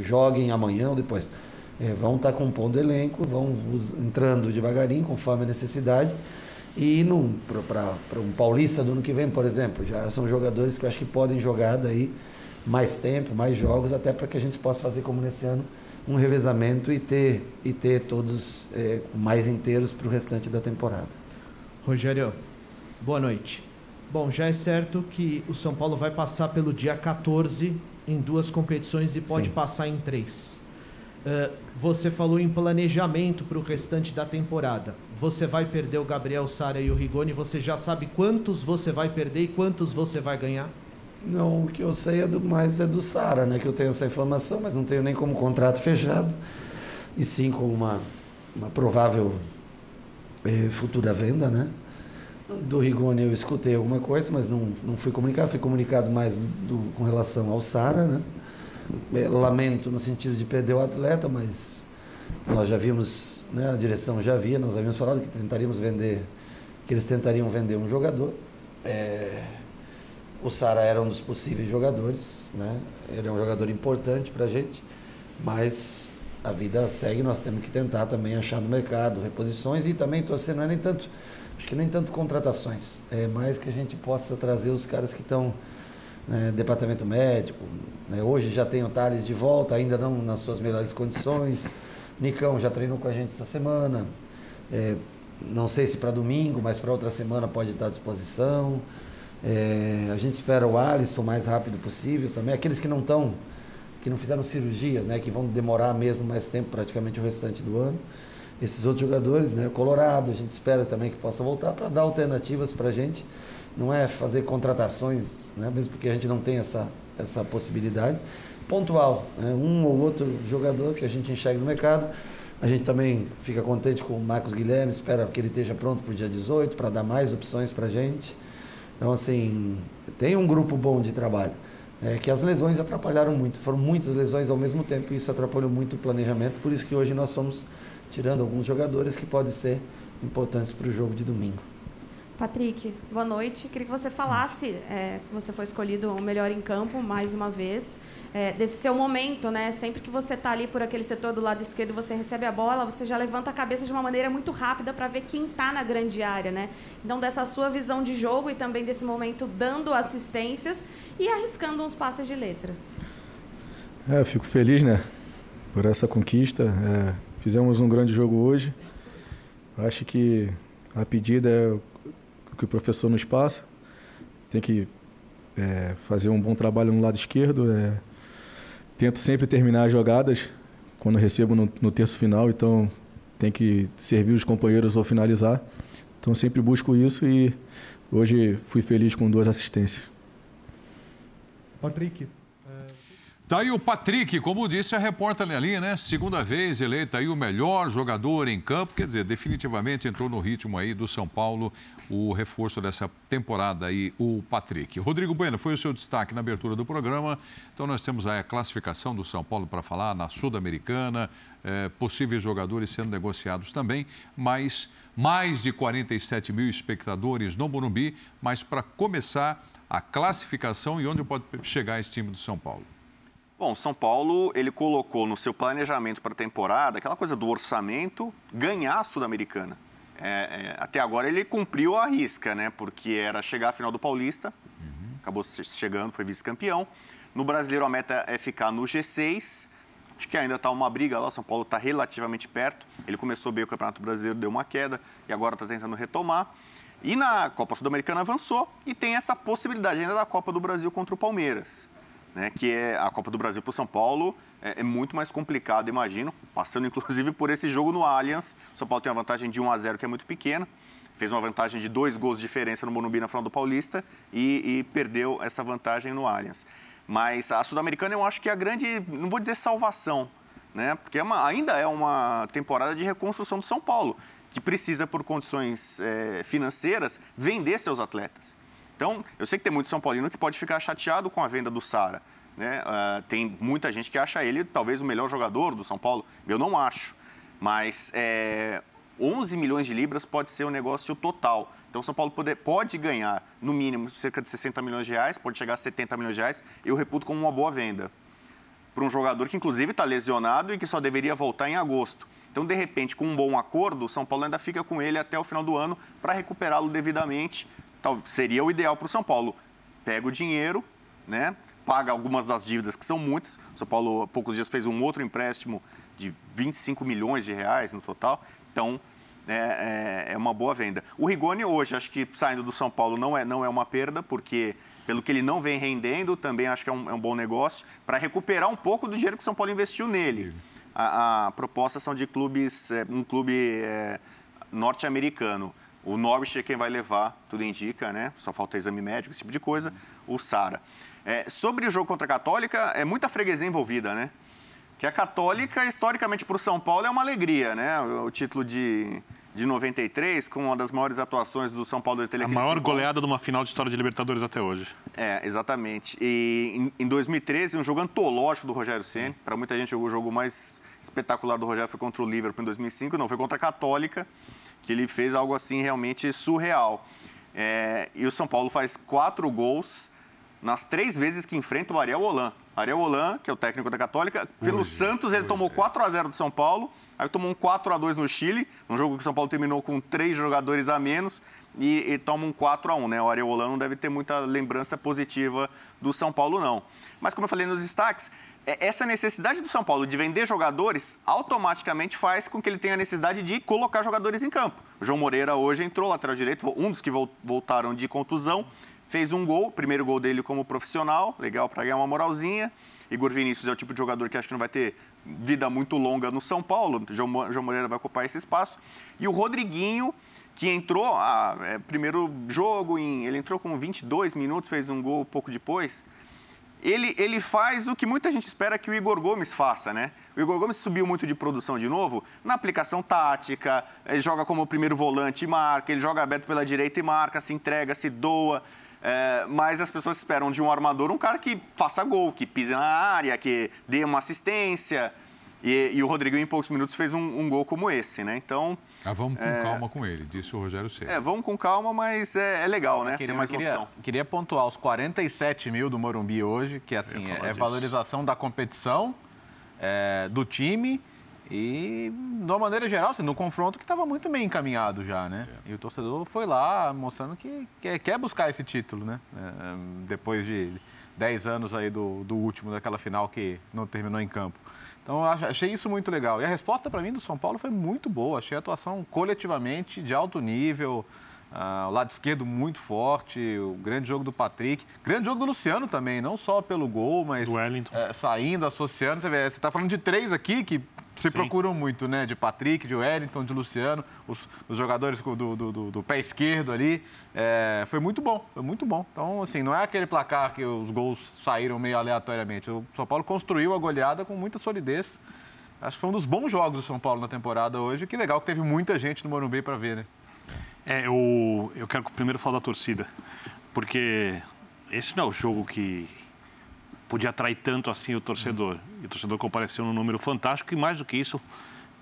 joguem amanhã ou depois. É, vão estar tá compondo elenco, vão entrando devagarinho conforme a necessidade. E para um paulista do ano que vem, por exemplo, já são jogadores que eu acho que podem jogar daí mais tempo, mais jogos, até para que a gente possa fazer como nesse ano um revezamento e ter, e ter todos é, mais inteiros para o restante da temporada. Rogério, boa noite. Bom, já é certo que o São Paulo vai passar pelo dia 14 em duas competições e pode Sim. passar em três. Uh, você falou em planejamento para o restante da temporada. Você vai perder o Gabriel Sara e o Rigoni. Você já sabe quantos você vai perder e quantos você vai ganhar? Não, o que eu sei é do mais é do Sara, né? Que eu tenho essa informação, mas não tenho nem como contrato fechado e sim como uma, uma provável eh, futura venda, né? Do Rigoni eu escutei alguma coisa, mas não, não fui comunicado. Fui comunicado mais do, com relação ao Sara, né? É, lamento no sentido de perder o atleta, mas nós já vimos, né, a direção já havia, nós havíamos falado que tentaríamos vender, que eles tentariam vender um jogador. É, o Sara era um dos possíveis jogadores, né? Ele é um jogador importante para a gente, mas a vida segue, nós temos que tentar também achar no mercado reposições e também torcer, não é nem tanto, acho que nem tanto contratações, é mais que a gente possa trazer os caras que estão né, departamento médico. Né, hoje já tem o Thales de volta, ainda não nas suas melhores condições. Nicão já treinou com a gente essa semana. É, não sei se para domingo, mas para outra semana pode estar à disposição. É, a gente espera o Alisson o mais rápido possível também. Aqueles que não estão, que não fizeram cirurgias, né, que vão demorar mesmo mais tempo, praticamente o restante do ano. Esses outros jogadores, né, Colorado, a gente espera também que possa voltar para dar alternativas para a gente. Não é fazer contratações, né, mesmo porque a gente não tem essa, essa possibilidade. Pontual, né, um ou outro jogador que a gente enxerga no mercado. A gente também fica contente com o Marcos Guilherme, espera que ele esteja pronto para o dia 18, para dar mais opções para a gente. Então, assim, tem um grupo bom de trabalho. É, que as lesões atrapalharam muito, foram muitas lesões ao mesmo tempo e isso atrapalhou muito o planejamento, por isso que hoje nós estamos tirando alguns jogadores que podem ser importantes para o jogo de domingo. Patrick, boa noite. Queria que você falasse, é, você foi escolhido o melhor em campo mais uma vez, é, desse seu momento, né? Sempre que você está ali por aquele setor do lado esquerdo, você recebe a bola, você já levanta a cabeça de uma maneira muito rápida para ver quem está na grande área, né? Então, dessa sua visão de jogo e também desse momento dando assistências e arriscando uns passes de letra. É, eu fico feliz, né? Por essa conquista. É, fizemos um grande jogo hoje. Acho que a pedida é o que o professor nos passa. Tem que é, fazer um bom trabalho no lado esquerdo. É, tento sempre terminar as jogadas quando recebo no, no terço final, então tem que servir os companheiros ao finalizar. Então sempre busco isso e hoje fui feliz com duas assistências. Patrick, Tá aí o Patrick, como disse a repórter ali, né? Segunda vez eleito aí o melhor jogador em campo, quer dizer, definitivamente entrou no ritmo aí do São Paulo, o reforço dessa temporada aí, o Patrick. Rodrigo Bueno, foi o seu destaque na abertura do programa. Então nós temos aí a classificação do São Paulo para falar na Sul-Americana, é, possíveis jogadores sendo negociados também, mas mais de 47 mil espectadores no Morumbi, mas para começar a classificação e onde pode chegar esse time do São Paulo. Bom, São Paulo, ele colocou no seu planejamento para a temporada aquela coisa do orçamento ganhar a Sul-Americana. É, é, até agora ele cumpriu a risca, né? Porque era chegar à final do Paulista, uhum. acabou chegando, foi vice-campeão. No Brasileiro a meta é ficar no G6. Acho que ainda está uma briga lá, o São Paulo está relativamente perto. Ele começou bem o Campeonato Brasileiro, deu uma queda e agora está tentando retomar. E na Copa Sul-Americana avançou e tem essa possibilidade ainda da Copa do Brasil contra o Palmeiras né, que é a Copa do Brasil para o São Paulo, é, é, muito mais complicado, imagino, passando inclusive por esse jogo no Allianz. O São Paulo tem uma vantagem de 1 a 0 que é muito pequena, fez uma vantagem de dois gols de diferença no Morumbi na final do Paulista e, e perdeu essa vantagem no Allianz. Mas a Sul-Americana eu acho que é a grande, não vou dizer salvação, né, porque é uma, ainda é uma temporada de reconstrução do São Paulo que precisa, por condições é, financeiras, vender seus atletas. Então, eu sei que tem muito São Paulino que pode ficar chateado com a venda do Sara. Né? Uh, tem muita gente que acha ele talvez o melhor jogador do São Paulo. Eu não acho. Mas é, 11 milhões de libras pode ser o um negócio total. Então, São Paulo pode, pode ganhar, no mínimo, cerca de 60 milhões de reais, pode chegar a 70 milhões de reais. Eu reputo como uma boa venda. Para um jogador que, inclusive, está lesionado e que só deveria voltar em agosto. Então, de repente, com um bom acordo, o São Paulo ainda fica com ele até o final do ano para recuperá-lo devidamente. Tal, seria o ideal para o São Paulo. Pega o dinheiro, né? paga algumas das dívidas, que são muitas. O São Paulo, há poucos dias, fez um outro empréstimo de 25 milhões de reais no total. Então, é, é, é, uma boa venda. O Rigoni hoje, acho que saindo do São Paulo não é, não é uma perda, porque pelo que ele não vem rendendo, também acho que é um, é um bom negócio, para recuperar um pouco do dinheiro que o São Paulo investiu nele. A, a proposta são de clubes, é, um clube é, norte-americano. O Norwich é quem vai levar, tudo indica, né? Só falta exame médico, esse tipo de coisa. O Sara. É, sobre o jogo contra a Católica, é muita freguesia envolvida, né? Que a Católica, historicamente, para o São Paulo é uma alegria, né? O título de, de 93, com uma das maiores atuações do São Paulo de Tele. A maior goleada de uma final de história de Libertadores até hoje. É, exatamente. E em, em 2013, um jogo antológico do Rogério Ceni. Para muita gente, o jogo mais espetacular do Rogério foi contra o Liverpool em 2005. Não, foi contra a Católica, que ele fez algo assim realmente surreal. É, e o São Paulo faz quatro gols nas três vezes que enfrenta o Ariel Holan. Ariel Holan, que é o técnico da Católica, pelo ui, Santos ele tomou 4 a 0 do São Paulo, aí tomou um 4 a 2 no Chile, um jogo que o São Paulo terminou com três jogadores a menos e, e toma um 4 a 1 né? O Ariel Holan não deve ter muita lembrança positiva do São Paulo não. Mas como eu falei nos destaques, essa necessidade do São Paulo de vender jogadores automaticamente faz com que ele tenha a necessidade de colocar jogadores em campo. O João Moreira hoje entrou lateral direito, um dos que voltaram de contusão Fez um gol, primeiro gol dele como profissional, legal para ganhar uma moralzinha. Igor Vinícius é o tipo de jogador que acho que não vai ter vida muito longa no São Paulo. João, Moreira vai ocupar esse espaço. E o Rodriguinho, que entrou, ah, é, primeiro jogo, em, ele entrou com 22 minutos, fez um gol pouco depois. Ele, ele faz o que muita gente espera que o Igor Gomes faça, né? O Igor Gomes subiu muito de produção de novo na aplicação tática, ele joga como primeiro volante e marca, ele joga aberto pela direita e marca, se entrega, se doa. É, mas as pessoas esperam de um armador um cara que faça gol, que pise na área, que dê uma assistência. E, e o Rodrigo, em poucos minutos, fez um, um, gol como esse, né? Então. Ah, vamos com é... calma com ele, disse o Rogério Ceni. É, vamos com calma, mas é, é legal, né? Queria, Tem mais queria, opção. Queria pontuar os 47 mil do Morumbi hoje, que assim, é, é valorização da competição, é, do time e, de uma maneira geral, assim, no confronto que estava muito bem encaminhado já, né? É. E o torcedor foi lá mostrando que quer, quer buscar esse título, né? É, depois de 10 anos aí do, do último, daquela final que não terminou em campo. Então, achei isso muito legal. E a resposta para mim do São Paulo foi muito boa. Achei a atuação coletivamente de alto nível. Uh, o lado esquerdo muito forte, o grande jogo do Patrick, grande jogo do Luciano também, não só pelo gol, mas é, saindo, associando. Você está falando de três aqui que se Sim. procuram muito, né? De Patrick, de Wellington, de Luciano, os, os jogadores do, do, do, do, pé esquerdo ali. É, foi muito bom, foi muito bom. Então, assim, não é aquele placar que os gols saíram meio aleatoriamente. O São Paulo construiu a goleada com muita solidez. Acho que foi um dos bons jogos do São Paulo na temporada hoje. Que legal que teve muita gente no Morumbi para ver, né? É, eu, eu quero primeiro falar da torcida. Porque esse não é o jogo que podia atrair tanto assim o torcedor. E o torcedor compareceu num número fantástico e, mais do que isso,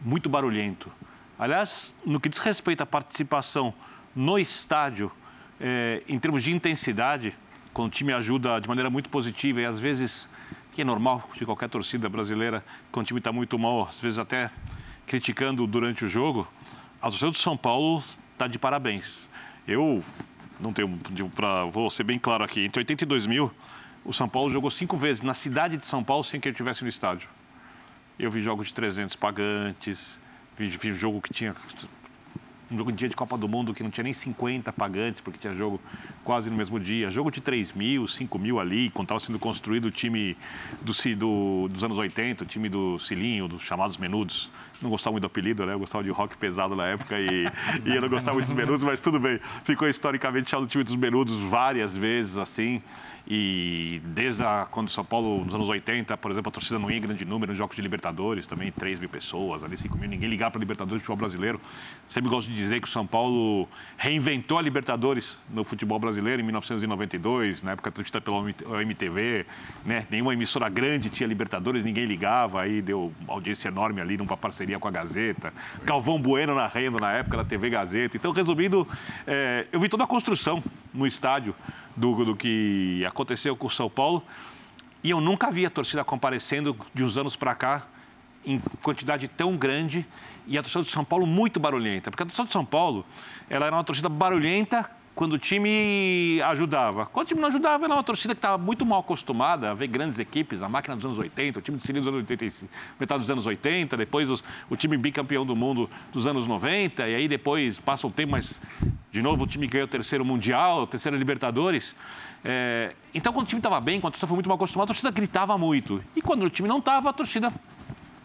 muito barulhento. Aliás, no que diz respeito à participação no estádio, é, em termos de intensidade, quando o time ajuda de maneira muito positiva e às vezes, que é normal de qualquer torcida brasileira, quando o time está muito mal, às vezes até criticando durante o jogo, a torcida do São Paulo está de parabéns. Eu não tenho, para vou ser bem claro aqui, entre 82 mil o São Paulo jogou cinco vezes na cidade de São Paulo sem que ele estivesse no estádio. Eu vi jogos de 300 pagantes, vi, vi jogo que tinha um jogo de dia de Copa do Mundo que não tinha nem 50 pagantes, porque tinha jogo quase no mesmo dia. Jogo de 3 mil, 5 mil ali, quando estava sendo construído o time do, do, dos anos 80, o time do Cilinho, dos chamados Menudos. Não gostava muito do apelido, né? Eu gostava de rock pesado na época e, e eu não gostava muito dos Menudos, mas tudo bem. Ficou historicamente chamado time dos Menudos várias vezes, assim. E desde a, quando São Paulo, nos anos 80, por exemplo, a torcida não ia em grande número nos Jogos de Libertadores, também 3 mil pessoas, ali 5 mil, ninguém ligava para a Libertadores de futebol brasileiro. Sempre gosto de dizer que o São Paulo reinventou a Libertadores no futebol brasileiro em 1992, na época transmitida pela MTV, né? Nenhuma emissora grande tinha Libertadores, ninguém ligava, aí deu audiência enorme ali numa parceria com a Gazeta. Galvão Bueno narrando na época da TV Gazeta. Então, resumindo, é, eu vi toda a construção no estádio do, do que aconteceu com o São Paulo. E eu nunca vi a torcida comparecendo de uns anos para cá em quantidade tão grande e a torcida do São Paulo muito barulhenta. Porque a torcida do São Paulo ela era uma torcida barulhenta quando o time ajudava. Quando o time não ajudava, era uma torcida que estava muito mal acostumada a ver grandes equipes, a máquina dos anos 80, o time de Cilindro dos anos 80, metade dos anos 80, depois os, o time bicampeão do mundo dos anos 90, e aí depois passa o tempo, mas de novo o time ganhou o terceiro Mundial, o terceiro Libertadores. É, então, quando o time estava bem, quando a torcida foi muito mal acostumada, a torcida gritava muito. E quando o time não estava, a torcida.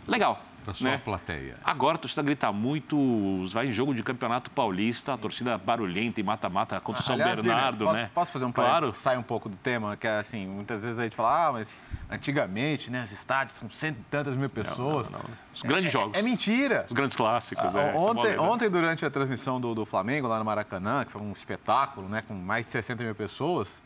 Legal para sua né? plateia. Agora a torcida grita muito, vai em jogo de campeonato paulista, a torcida barulhenta e mata-mata contra o São Aliás, Bernardo, Bira, né? Posso, posso fazer um claro. que sai um pouco do tema, que é assim, muitas vezes a gente fala, ah, mas antigamente, né, os estádios são cento e tantas mil pessoas. Não, não, não. Os grandes é, jogos. É, mentira. Os grandes clássicos. Ah, é, ontem, é ontem, durante a transmissão do, do Flamengo lá no Maracanã, que foi um espetáculo, né, com mais de 60 mil pessoas,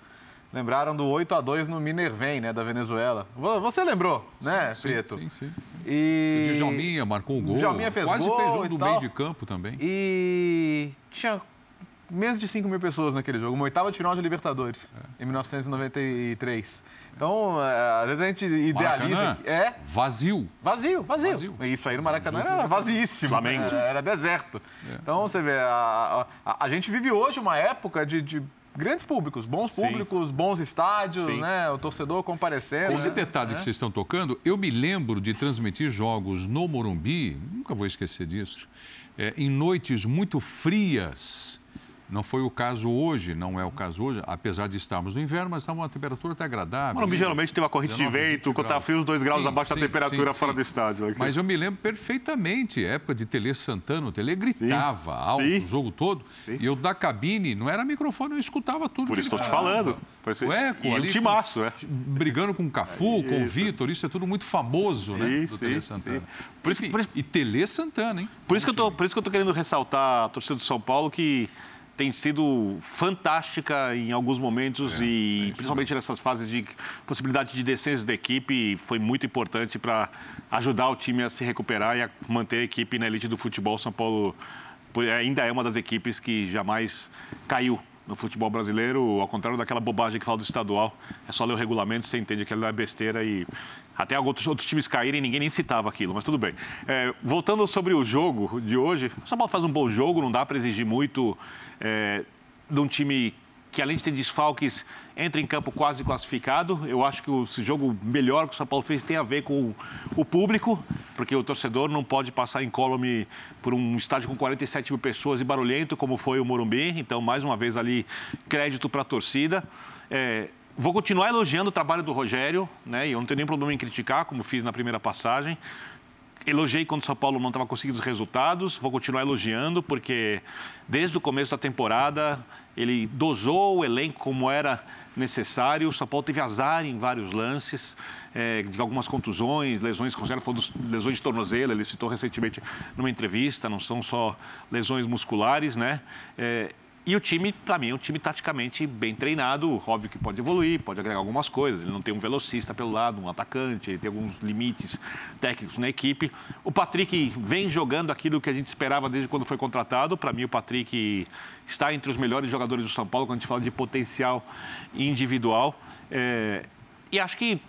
lembraram do 8 a 2 no Minervém, né, da Venezuela. Você lembrou, né, sim, Prieto? Sim, sim. E... O Djalminha marcou um gol. O Djalminha fez Quase gol fez um do tal. meio de campo também. E tinha menos de 5 mil pessoas naquele jogo. Uma oitava de final de Libertadores, é. em 1993. Então, é, às vezes a gente idealiza... Maracanã, é vazio. Vazio, vazio. Vazio. Isso aí no Maracanã era vazíssimo. Flamengo. Era, era deserto. É. Então, você vê, a, a, a, gente vive hoje uma época de, de grandes públicos, bons Sim. públicos, bons estádios, Sim. né? O torcedor comparecendo. Esse né? detalhe É. que vocês estão tocando, eu me lembro de transmitir jogos no Morumbi, nunca vou esquecer disso, é, em noites muito frias. Não foi o caso hoje, não é o caso hoje, apesar de estarmos no inverno, mas estava uma temperatura até agradável. Morumbi geralmente tem uma corrente de 19, vento, 20 quando tá graus. frio, os dois graus Sim, abaixo sim, da temperatura sim, fora do estádio. aqui. Mas eu me lembro perfeitamente, época de Tele Santana, o Tele gritava alto o jogo todo. E eu da cabine, não era microfone, eu escutava tudo. Por isso estou te falando. Parece- O eco e um ali. timaço, é. Brigando com o Cafu, com o. Vitor, isso é tudo muito famoso, né? Do Tele. Santana. Por isso, Enfim, por isso- E Tele Santana, hein? Por isso, que eu tô, por isso que eu tô querendo ressaltar a torcida do São Paulo, que tem sido fantástica em alguns momentos É, e principalmente nessas fases de possibilidade de descenso da equipe, foi muito importante para ajudar o time a se recuperar e a manter a equipe na elite do futebol. São Paulo ainda é uma das equipes que jamais caiu no futebol brasileiro, ao contrário daquela bobagem que fala do estadual. É só ler o regulamento, você entende que aquilo é besteira e até outros, outros times caírem, ninguém nem citava aquilo, mas tudo bem. É, voltando sobre o jogo de hoje, o São Paulo faz um bom jogo, não dá para exigir muito é, de um time que, além de ter desfalques, entra em campo quase classificado. Eu acho que esse jogo melhor que o São Paulo fez tem a ver com o público, porque o torcedor não pode passar incólume por um estádio com 47 mil pessoas e barulhento, como foi o Morumbi. Então, mais uma vez ali, crédito para a torcida. É, vou continuar elogiando o trabalho do Rogério, né? E eu não tenho nenhum problema em criticar, como fiz na primeira passagem. Elogiei quando o São Paulo não estava conseguindo os resultados, vou continuar elogiando, porque desde o começo da temporada ele dosou o elenco como era necessário. O São Paulo teve azar em vários lances, eh, de algumas contusões, lesões, falou dos lesões de tornozelo, ele citou recentemente numa entrevista, não são só lesões musculares, né? Eh, e o time, para mim, é um time taticamente bem treinado. Óbvio que pode evoluir, pode agregar algumas coisas. Ele não tem um velocista pelo lado, um atacante, ele tem alguns limites técnicos na equipe. O Patrick vem jogando aquilo que a gente esperava desde quando foi contratado. Para mim, o Patrick está entre os melhores jogadores do São Paulo quando a gente fala de potencial individual. É, E acho que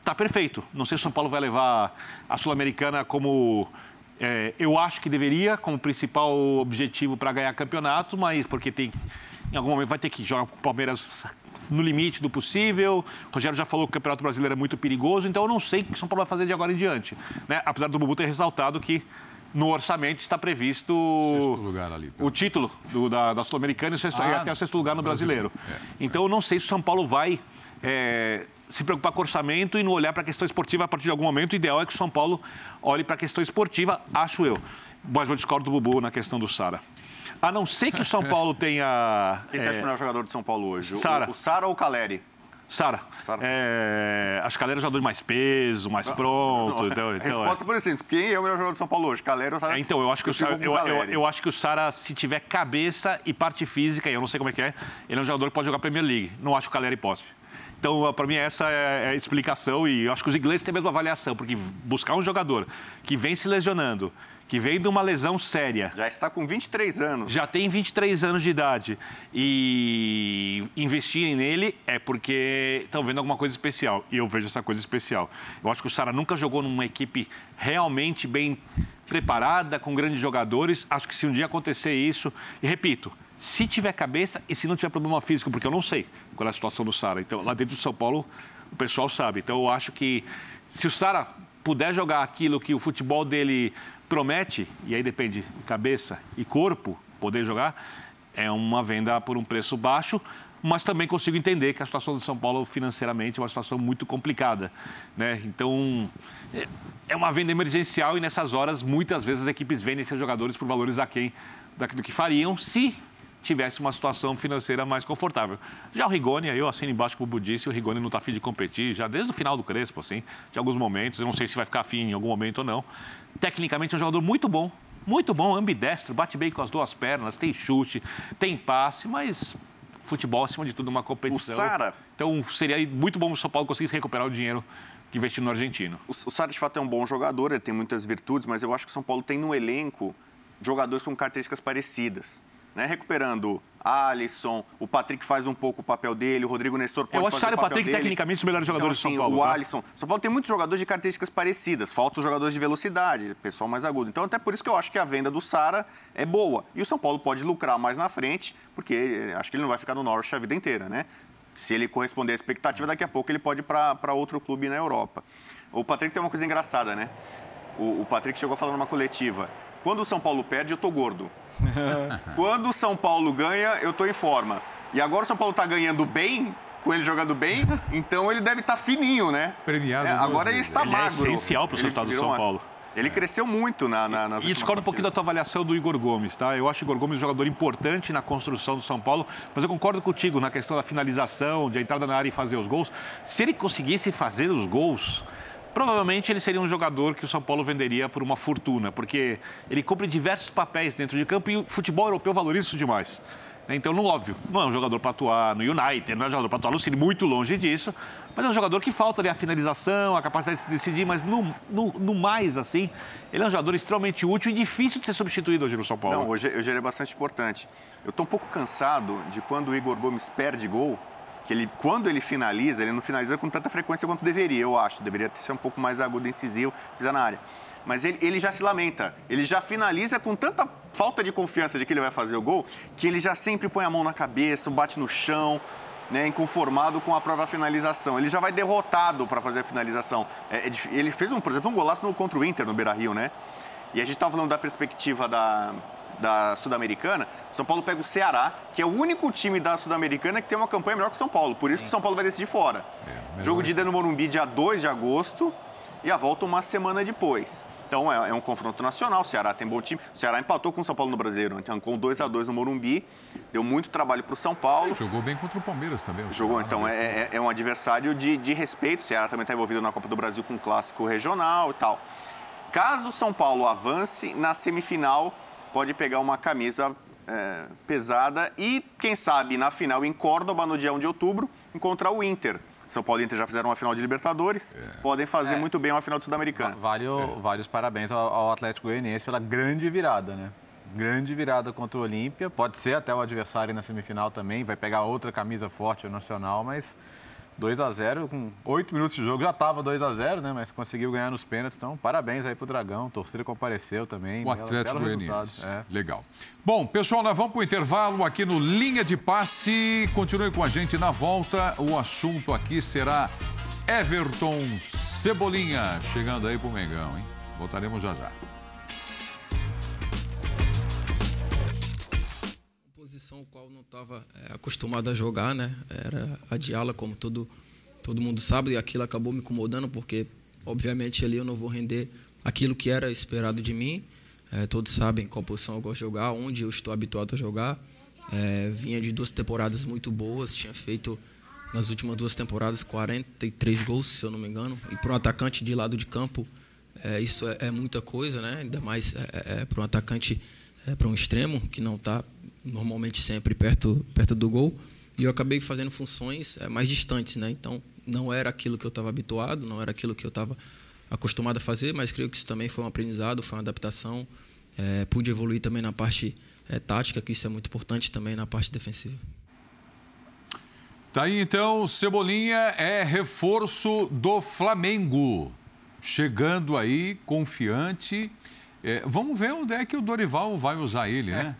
está perfeito. Não sei se o São Paulo vai levar a Sul-Americana como é, eu acho que deveria, como principal objetivo para ganhar campeonato, mas porque tem, em algum momento vai ter que jogar com o Palmeiras no limite do possível. O Rogério já falou que o Campeonato Brasileiro é muito perigoso, então eu não sei o que o São Paulo vai fazer de agora em diante. Né? Apesar do Bubu ter ressaltado que no orçamento está previsto ali, o título do, da, da Sul-Americana e, Ah, e até o sexto lugar no brasileiro. brasileiro. Então eu não sei se o São Paulo vai é, se preocupar com orçamento e não olhar para a questão esportiva a partir de algum momento. O ideal é que o São Paulo olhe para a questão esportiva, acho eu. Mas eu discordo do Bubu na questão do Sara. A não ser que o São Paulo tenha. Quem você é, acha o melhor jogador de São Paulo hoje? O- Sara. O Sara ou o Caleri? Sara. É, acho que a Galera é um jogador de mais peso, mais pronto. Não, então, então, resposta é. por assim, quem é o melhor jogador de São Paulo hoje? Caleri ou Sara? É, Então, eu acho que o Sara, eu, eu- eu acho que o Sara, se tiver cabeça e parte física, e eu não sei como é que é, ele é um jogador que pode jogar Premier League. Não acho que o Caleri possa. Então, para mim, essa é a explicação e eu acho que os ingleses têm a mesma avaliação, porque buscar um jogador que vem se lesionando, que vem de uma lesão séria. Já está com 23 anos. Já tem 23 anos de idade. E investirem nele é porque estão vendo alguma coisa especial. E eu vejo essa coisa especial. Eu acho que o Sara nunca jogou numa equipe realmente bem preparada, com grandes jogadores. Acho que se um dia acontecer isso, e repito, se tiver cabeça e se não tiver problema físico, porque eu não sei qual é a situação do Sara. Então, lá dentro do São Paulo, o pessoal sabe. Então, eu acho que se o Sara puder jogar aquilo que o futebol dele promete, e aí depende de cabeça e corpo, poder jogar, é uma venda por um preço baixo, mas também consigo entender que a situação do São Paulo financeiramente é uma situação muito complicada. Né? Então, é- é uma venda emergencial e nessas horas, muitas vezes, as equipes vendem esses jogadores por valores aquém daquilo que fariam se tivesse uma situação financeira mais confortável. Já o Rigoni, eu assino embaixo com o disse, o Rigoni não está afim de competir, já desde o final do Crespo, assim, de alguns momentos, eu não sei se vai ficar afim em algum momento ou não. Tecnicamente é um jogador muito bom, muito bom, ambidestro, bate bem com as duas pernas, tem chute, tem passe, mas futebol, acima de tudo, é uma competição. O Sara- Então, seria muito bom se o São Paulo conseguisse recuperar o dinheiro que investiu no argentino. O, o Sara, de fato, é um bom jogador, ele tem muitas virtudes, mas eu acho que o São Paulo tem no elenco jogadores com características parecidas. Né? Recuperando Alisson, o Patrick faz um pouco o papel dele, o Rodrigo Nestor pode Eu acho fazer o o papel Patrick dele. tecnicamente os melhores jogadores então, do assim, São Paulo. O tá? Alisson. São Paulo tem muitos jogadores de características parecidas. Faltam os jogadores de velocidade, pessoal mais agudo. Então, até por isso que eu acho que a venda do Sara é boa. E o São Paulo pode lucrar mais na frente, porque eh, acho que ele não vai ficar no Norwich a vida inteira, né? Se ele corresponder à expectativa, daqui a pouco ele pode ir para outro clube na Europa. O Patrick tem uma coisa engraçada, né? O, o Patrick chegou a falar numa coletiva. Quando o São Paulo perde, eu tô gordo. (laughs) Quando o São Paulo ganha, eu tô em forma. E agora o São Paulo tá ganhando bem, com ele jogando bem, então ele deve estar fininho, né? Premiado. É, agora ele está Ele é magro. essencial pro Ele resultado do São uma- Paulo. Ele cresceu muito na, na, nas E discordo um pouquinho da tua avaliação do Igor Gomes, tá? Eu acho o Igor Gomes um jogador importante na construção do São Paulo, mas eu concordo contigo na questão da finalização, de entrada na área e fazer os gols. Se ele conseguisse fazer os gols, provavelmente ele seria um jogador que o São Paulo venderia por uma fortuna, porque ele cumpre diversos papéis dentro de campo e o futebol europeu valoriza isso demais. né? Então, no óbvio, não é um jogador para atuar no United, não é um jogador para atuar no City, muito longe disso, mas é um jogador que falta ali a finalização, a capacidade de se decidir, mas no, no, no mais, assim, ele é um jogador extremamente útil e difícil de ser substituído hoje no São Paulo. Não, hoje, hoje ele é bastante importante. Eu estou um pouco cansado de quando o Igor Gomes perde gol, que ele, quando ele finaliza, ele não finaliza com tanta frequência quanto deveria, eu acho. Deveria ser um pouco mais agudo, incisivo, pisar na área. Mas ele, ele já se lamenta. Ele já finaliza com tanta falta de confiança de que ele vai fazer o gol, que ele já sempre põe a mão na cabeça, bate no chão, né, inconformado com a própria finalização. Ele já vai derrotado para fazer a finalização. É- é ele fez, um, por exemplo, um golaço no, contra o Inter, no Beira-Rio, né? E a gente estava falando da perspectiva da, da Sul-Americana. São Paulo pega o Ceará, que é o único time da Sul-Americana que tem uma campanha melhor que o São Paulo. Por isso que o São Paulo vai decidir fora. Jogo de ida no Morumbi, dia 2 de agosto, e a volta uma semana depois. Então é, é um confronto nacional. O Ceará tem bom time. O Ceará empatou com o São Paulo no Brasileiro, então com 2 a 2 no Morumbi. Deu muito trabalho para o São Paulo. Jogou bem contra o Palmeiras também. o Jogou, Ceará, então né? é, é- é um adversário de, de respeito. O Ceará também está envolvido na Copa do Brasil com um clássico regional e tal. Caso o São Paulo avance, na semifinal pode pegar uma camisa é, pesada e, quem sabe, na final em Córdoba, no dia 1 de outubro, encontrar o Inter. São Paulo e Inter já fizeram uma final de Libertadores, podem fazer muito bem uma final de Sul-Americana. Vale, o- vale os parabéns ao, ao Atlético Goianiense pela grande virada, né? Grande virada contra o Olímpia. Pode ser até o adversário na semifinal também, vai pegar outra camisa forte o Nacional, mas 2 a 0 com 8 minutos de jogo já estava 2 a 0 né? Mas conseguiu ganhar nos pênaltis. Então, parabéns aí pro Dragão. A torcida compareceu também. O Atlético Goianiense. é. Legal. Bom, pessoal, nós vamos para o intervalo aqui no Linha de Passe. Continue com a gente na volta. O assunto aqui será Everton Cebolinha chegando aí pro Mengão, hein? Voltaremos já já. Posição qual não estava é, acostumado a jogar, né? Era a de ala, como todo, todo mundo sabe, e aquilo acabou me incomodando, porque, obviamente, ali eu não vou render aquilo que era esperado de mim. É, todos sabem qual posição eu gosto de jogar, onde eu estou habituado a jogar. É, vinha de duas temporadas muito boas, tinha feito nas últimas duas temporadas 43 gols, se eu não me engano. E para um atacante de lado de campo, é, isso é, é, muita coisa, né? ainda mais é, é para um atacante, é, para um extremo, que não está normalmente sempre perto, perto do gol. E eu acabei fazendo funções é, mais distantes, né? então não era aquilo que eu estava habituado, não era aquilo que eu estava acostumado a fazer, mas creio que isso também foi um aprendizado, foi uma adaptação. pude evoluir também na parte tática, que isso é muito importante também na parte defensiva. Tá aí então, Cebolinha é reforço do Flamengo. Chegando aí, confiante. É, vamos ver onde é que o Dorival vai usar ele, né?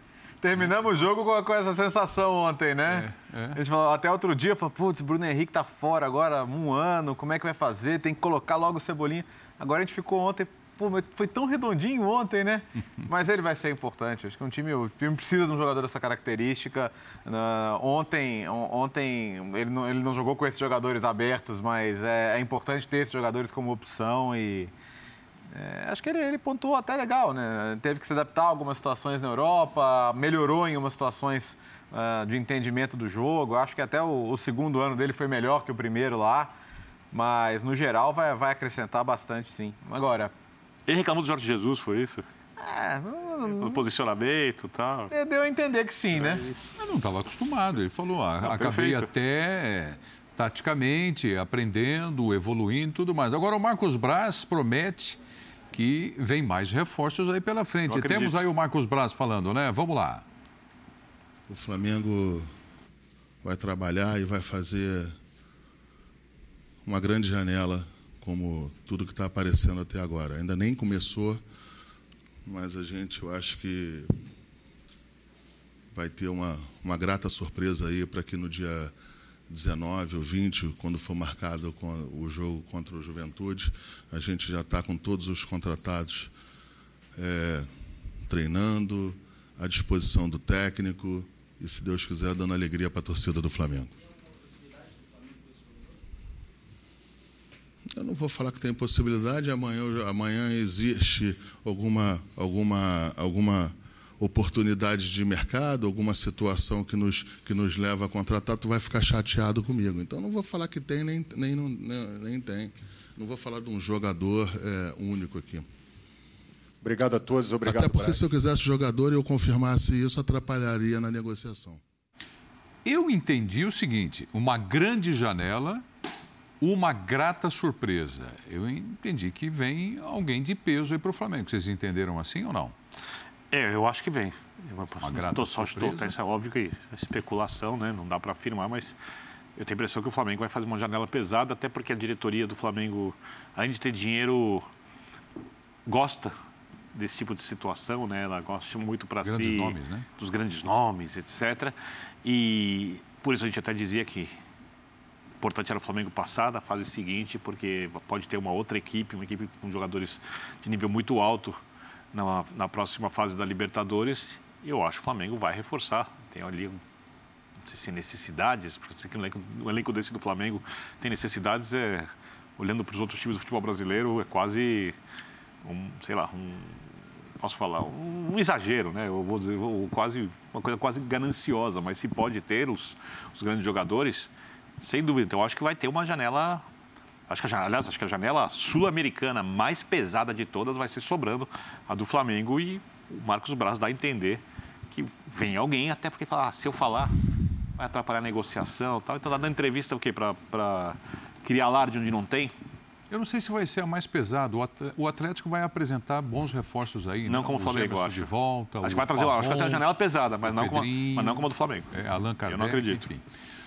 Terminamos o jogo com, com, essa sensação ontem, né? É, é. A gente falou, até outro dia, falou, putz, Bruno Henrique tá fora agora um ano, como é que vai fazer? Tem que colocar logo o Cebolinha. Agora a gente ficou ontem Pô, foi tão redondinho ontem, né? (laughs) Mas ele vai ser importante. Acho que um time, o time precisa de um jogador dessa característica. Uh, ontem, ontem ele, não, ele não jogou com esses jogadores abertos, mas é, é importante ter esses jogadores como opção e é, acho que ele, ele pontuou até legal, né? Teve que se adaptar a algumas situações na Europa, melhorou em algumas situações uh, de entendimento do jogo. Acho que até o, o segundo ano dele foi melhor que o primeiro lá. Mas, no geral, vai, vai acrescentar bastante, sim. Agora, ele reclamou do Jorge Jesus, foi isso? É, no posicionamento e tal. Deu a entender que sim, né? Eu não estava acostumado. Ele falou, ah, não, acabei perfeito. até taticamente, aprendendo, evoluindo e tudo mais. Agora o Marcos Braz promete que vem mais reforços aí pela frente. Temos aí o Marcos Braz falando, né? Vamos lá. O Flamengo vai trabalhar e vai fazer uma grande janela como tudo que está aparecendo até agora. Ainda nem começou, mas a gente, eu acho que vai ter uma, uma grata surpresa aí para que no dia 19 ou 20, quando for marcado o jogo contra o Juventude, a gente já está com todos os contratados é, treinando, à disposição do técnico e, se Deus quiser, dando alegria para a torcida do Flamengo. Eu não vou falar que tem possibilidade, amanhã, amanhã existe alguma, alguma, alguma oportunidade de mercado, alguma situação que nos, que nos leva a contratar, tu vai ficar chateado comigo. Então, não vou falar que tem, nem, nem, nem, nem tem. Não vou falar de um jogador é, único aqui. Obrigado a todos, obrigado. Até porque se eu quisesse jogador e eu confirmasse isso, atrapalharia na negociação. Eu entendi o seguinte: uma grande janela uma grata surpresa. Eu entendi que vem alguém de peso aí para o Flamengo. Vocês entenderam assim ou não? É, eu acho que vem. Tô, só. Estou, isso é óbvio que é especulação, né? não dá para afirmar, mas eu tenho a impressão que o Flamengo vai fazer uma janela pesada, até porque a diretoria do Flamengo, além de ter dinheiro, gosta desse tipo de situação, né? Ela gosta muito para si nomes, né? dos grandes nomes, etc. E por isso a gente até dizia que importante era o Flamengo passar da fase seguinte, porque pode ter uma outra equipe, uma equipe com jogadores de nível muito alto na, na próxima fase da Libertadores. E eu acho que o Flamengo vai reforçar. Tem ali, não sei se necessidades, porque o elenco, desse do Flamengo tem necessidades, é, olhando para os outros times do futebol brasileiro, é quase um, sei lá, um, posso falar, um, um, exagero, né? Eu vou dizer, quase, uma coisa quase gananciosa, mas se pode ter os, os grandes jogadores, sem dúvida. Então, acho que vai ter uma janela. Acho que a aliás, acho que a janela sul-americana mais pesada de todas vai ser sobrando a do Flamengo e o Marcos Braz dá a entender que vem alguém, até porque falar, ah, se eu falar, vai atrapalhar a negociação e tal. Então, tá dando entrevista o quê? Para criar alarde onde não tem? Eu não sei se vai ser a mais pesada. O Atlético vai apresentar bons reforços aí. Não né? como o Flamengo, acho. de volta. Acho que vai trazer, Pavon, acho que vai ser a janela pesada, mas não, como, mas não como a do Flamengo. É, Allan Kardec, Eu não acredito. Enfim.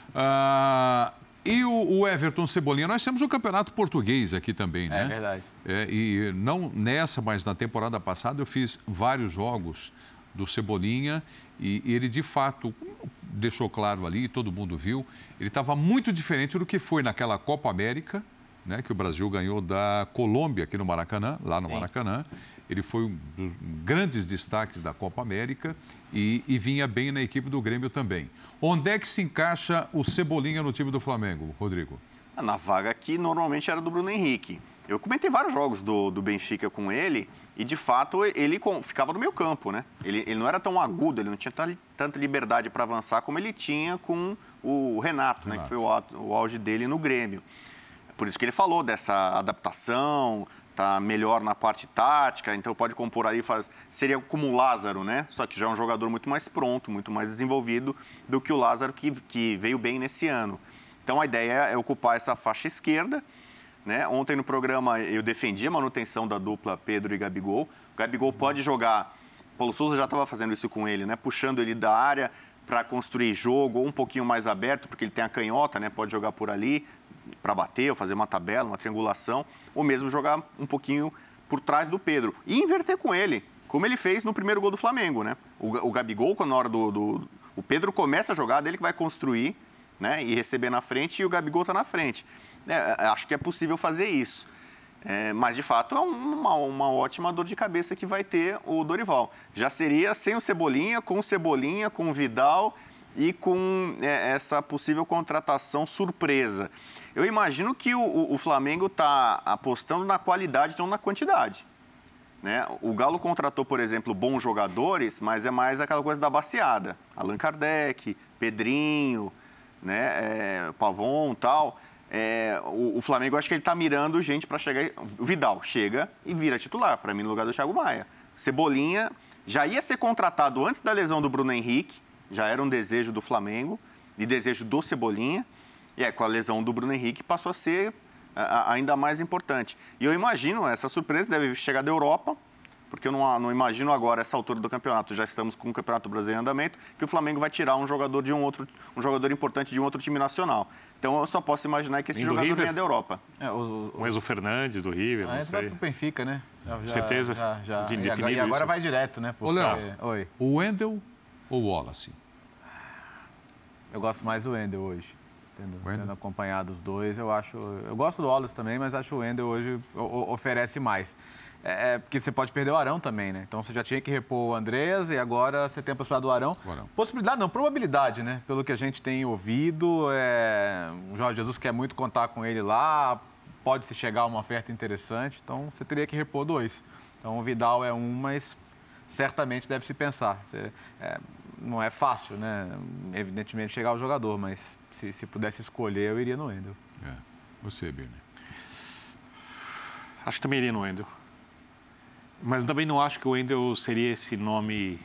Uh, e o, o, Everton Cebolinha, nós temos o campeonato português aqui também, né? É verdade. É, e não nessa, mas na temporada passada eu fiz vários jogos do Cebolinha e, e ele de fato deixou claro ali, todo mundo viu, ele estava muito diferente do que foi naquela Copa América, né, que o Brasil ganhou da Colômbia aqui no Maracanã, lá no Sim. Maracanã. Ele foi um dos grandes destaques da Copa América e, e vinha bem na equipe do Grêmio também. Onde é que se encaixa o Cebolinha no time do Flamengo, Rodrigo? Na vaga que normalmente era do Bruno Henrique. Eu comentei vários jogos do, do Benfica com ele e, de fato, ele com, ficava no meio campo, né? Ele, ele não era tão agudo, ele não tinha tanta liberdade para avançar como ele tinha com o Renato, Renato. Né? Que foi o, o auge dele no Grêmio. Por isso que ele falou dessa adaptação, tá melhor na parte tática, então pode compor aí, faz, seria como o Lázaro, né? Só que já é um jogador muito mais pronto, muito mais desenvolvido do que o Lázaro que, que veio bem nesse ano. Então a ideia é ocupar essa faixa esquerda. Né? Ontem no programa eu defendi a manutenção da dupla Pedro e Gabigol. O Gabigol pode jogar. Paulo Souza já estava fazendo isso com ele, né? Puxando ele da área para construir jogo, ou um pouquinho mais aberto, porque ele tem a canhota, né? Pode jogar por ali para bater, ou fazer uma tabela, uma triangulação, ou mesmo jogar um pouquinho por trás do Pedro e inverter com ele, como ele fez no primeiro gol do Flamengo, né? O, o Gabigol, quando na hora do, do, o Pedro começa a jogar, dele que vai construir né, e receber na frente e o Gabigol está na frente. É, é, acho que é possível fazer isso. É, mas, de fato, é uma, uma, ótima dor de cabeça que vai ter o Dorival. Já seria sem o Cebolinha, com o Cebolinha, com o Vidal e com é, essa possível contratação surpresa. Eu imagino que o, o Flamengo está apostando na qualidade, não na quantidade. Né? O Galo contratou, por exemplo, bons jogadores, mas é mais aquela coisa da baseada. Allan Kardec, Pedrinho, né? É, Pavon tal. É, o, o, Flamengo, acho que ele está mirando gente para chegar. O Vidal chega e vira titular, para mim, no lugar do Thiago Maia. Cebolinha já ia ser contratado antes da lesão do Bruno Henrique, já era um desejo do Flamengo e desejo do Cebolinha. E é, com a lesão do Bruno Henrique passou a ser a, ainda mais importante. E eu imagino, essa surpresa deve chegar da Europa, porque eu não, não, imagino agora, essa altura do campeonato, já estamos com o Campeonato Brasileiro em andamento, que o Flamengo vai tirar um jogador de um outro, um jogador importante de um outro time nacional. Então eu só posso imaginar que esse jogador River? venha da Europa. É, o, o, o Enzo Fernandes do River, ah, não sei. pro Benfica, né? Já, Certeza? Já, já. E, agora, e agora vai direto, né? Porque... Ô, Léo, Oi. o Wendel ou o Wallace? Eu gosto mais do Wendel hoje. Tendo, tendo, acompanhado os dois, eu acho. Eu gosto do Wallace também, mas acho que o Wendel hoje oferece mais. É, é, porque você pode perder o Arão também, né? Então você já tinha que repor o Andreas e agora você tem a possibilidade do Arão. Arão. Possibilidade não, probabilidade, né? Pelo que a gente tem ouvido, é... o Jorge Jesus quer muito contar com ele lá, pode se chegar a uma oferta interessante, então você teria que repor dois. Então o Vidal é um, mas certamente deve se pensar. Você, é, não é fácil, né? Evidentemente chegar ao jogador, mas se, se pudesse escolher, eu iria no Wendel. É. Você, Birne? Acho que também iria no Wendel. Mas também não acho que o Wendel seria esse nome.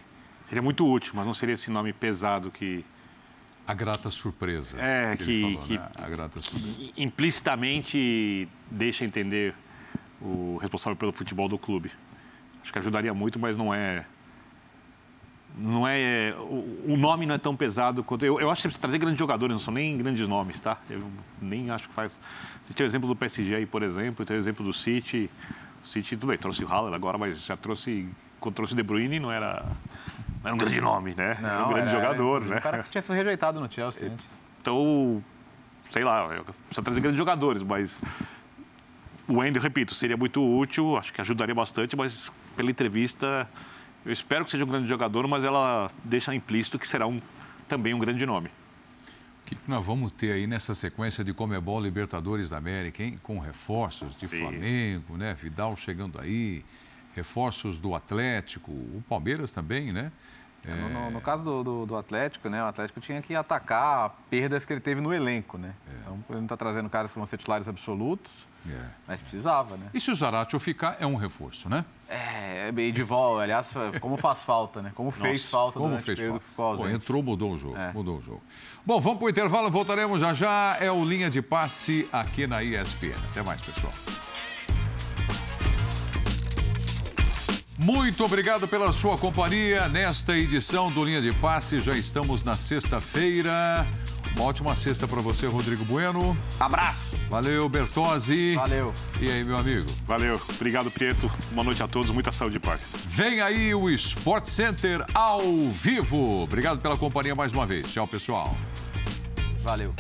Seria muito útil, mas não seria esse nome pesado que. A grata surpresa. É, que, que, falou, que, né? a grata surpresa. que implicitamente deixa entender o responsável pelo futebol do clube. Acho que ajudaria muito, mas não é. Não é. O, nome não é tão pesado quanto. Eu, eu acho que precisa trazer grandes jogadores, não são nem grandes nomes, tá? Eu nem acho que faz. Você tem o exemplo do PSG aí, por exemplo, tem o exemplo do City. O City, tudo bem, trouxe o Haller agora, mas já trouxe. Quando trouxe o De Bruyne, não era, não era um grande nome, né? Não, era um grande era, jogador, era, né? O cara tinha sido rejeitado no Chelsea antes. Então, sei lá, precisa trazer grandes jogadores, mas. O Wendel, repito, seria muito útil, acho que ajudaria bastante, mas pela entrevista, eu espero que seja um grande jogador, mas ela deixa implícito que será um, também um grande nome. O que nós vamos ter aí nessa sequência de Comebol Libertadores da América, hein? Com reforços de Sim. Flamengo, né? Vidal chegando aí, reforços do Atlético, o Palmeiras também, né? É... No, no, no, caso do, do, do, Atlético, né? O Atlético tinha que atacar perdas que ele teve no elenco, né? É. Então, ele não está trazendo caras que vão ser titulares absolutos, é. mas precisava, né? E se o Zaratio ficar, é um reforço, né? É, e de volta, aliás, como faz falta, né? Como fez Nossa, falta como fez falta. que ficou Pô, entrou, mudou o jogo, é. mudou o jogo. Bom, vamos para o intervalo, voltaremos já já. É o Linha de Passe aqui na ESPN. Até mais, pessoal. Muito obrigado pela sua companhia nesta edição do Linha de Passe. Já estamos na sexta-feira. Uma ótima sexta para você, Rodrigo Bueno. Abraço. Valeu, Bertozzi. Valeu. E aí, meu amigo? Valeu. Obrigado, Prieto. Boa noite a todos. Muita saúde e paz. Vem aí o Sport Center ao vivo. Obrigado pela companhia mais uma vez. Tchau, pessoal. Valeu.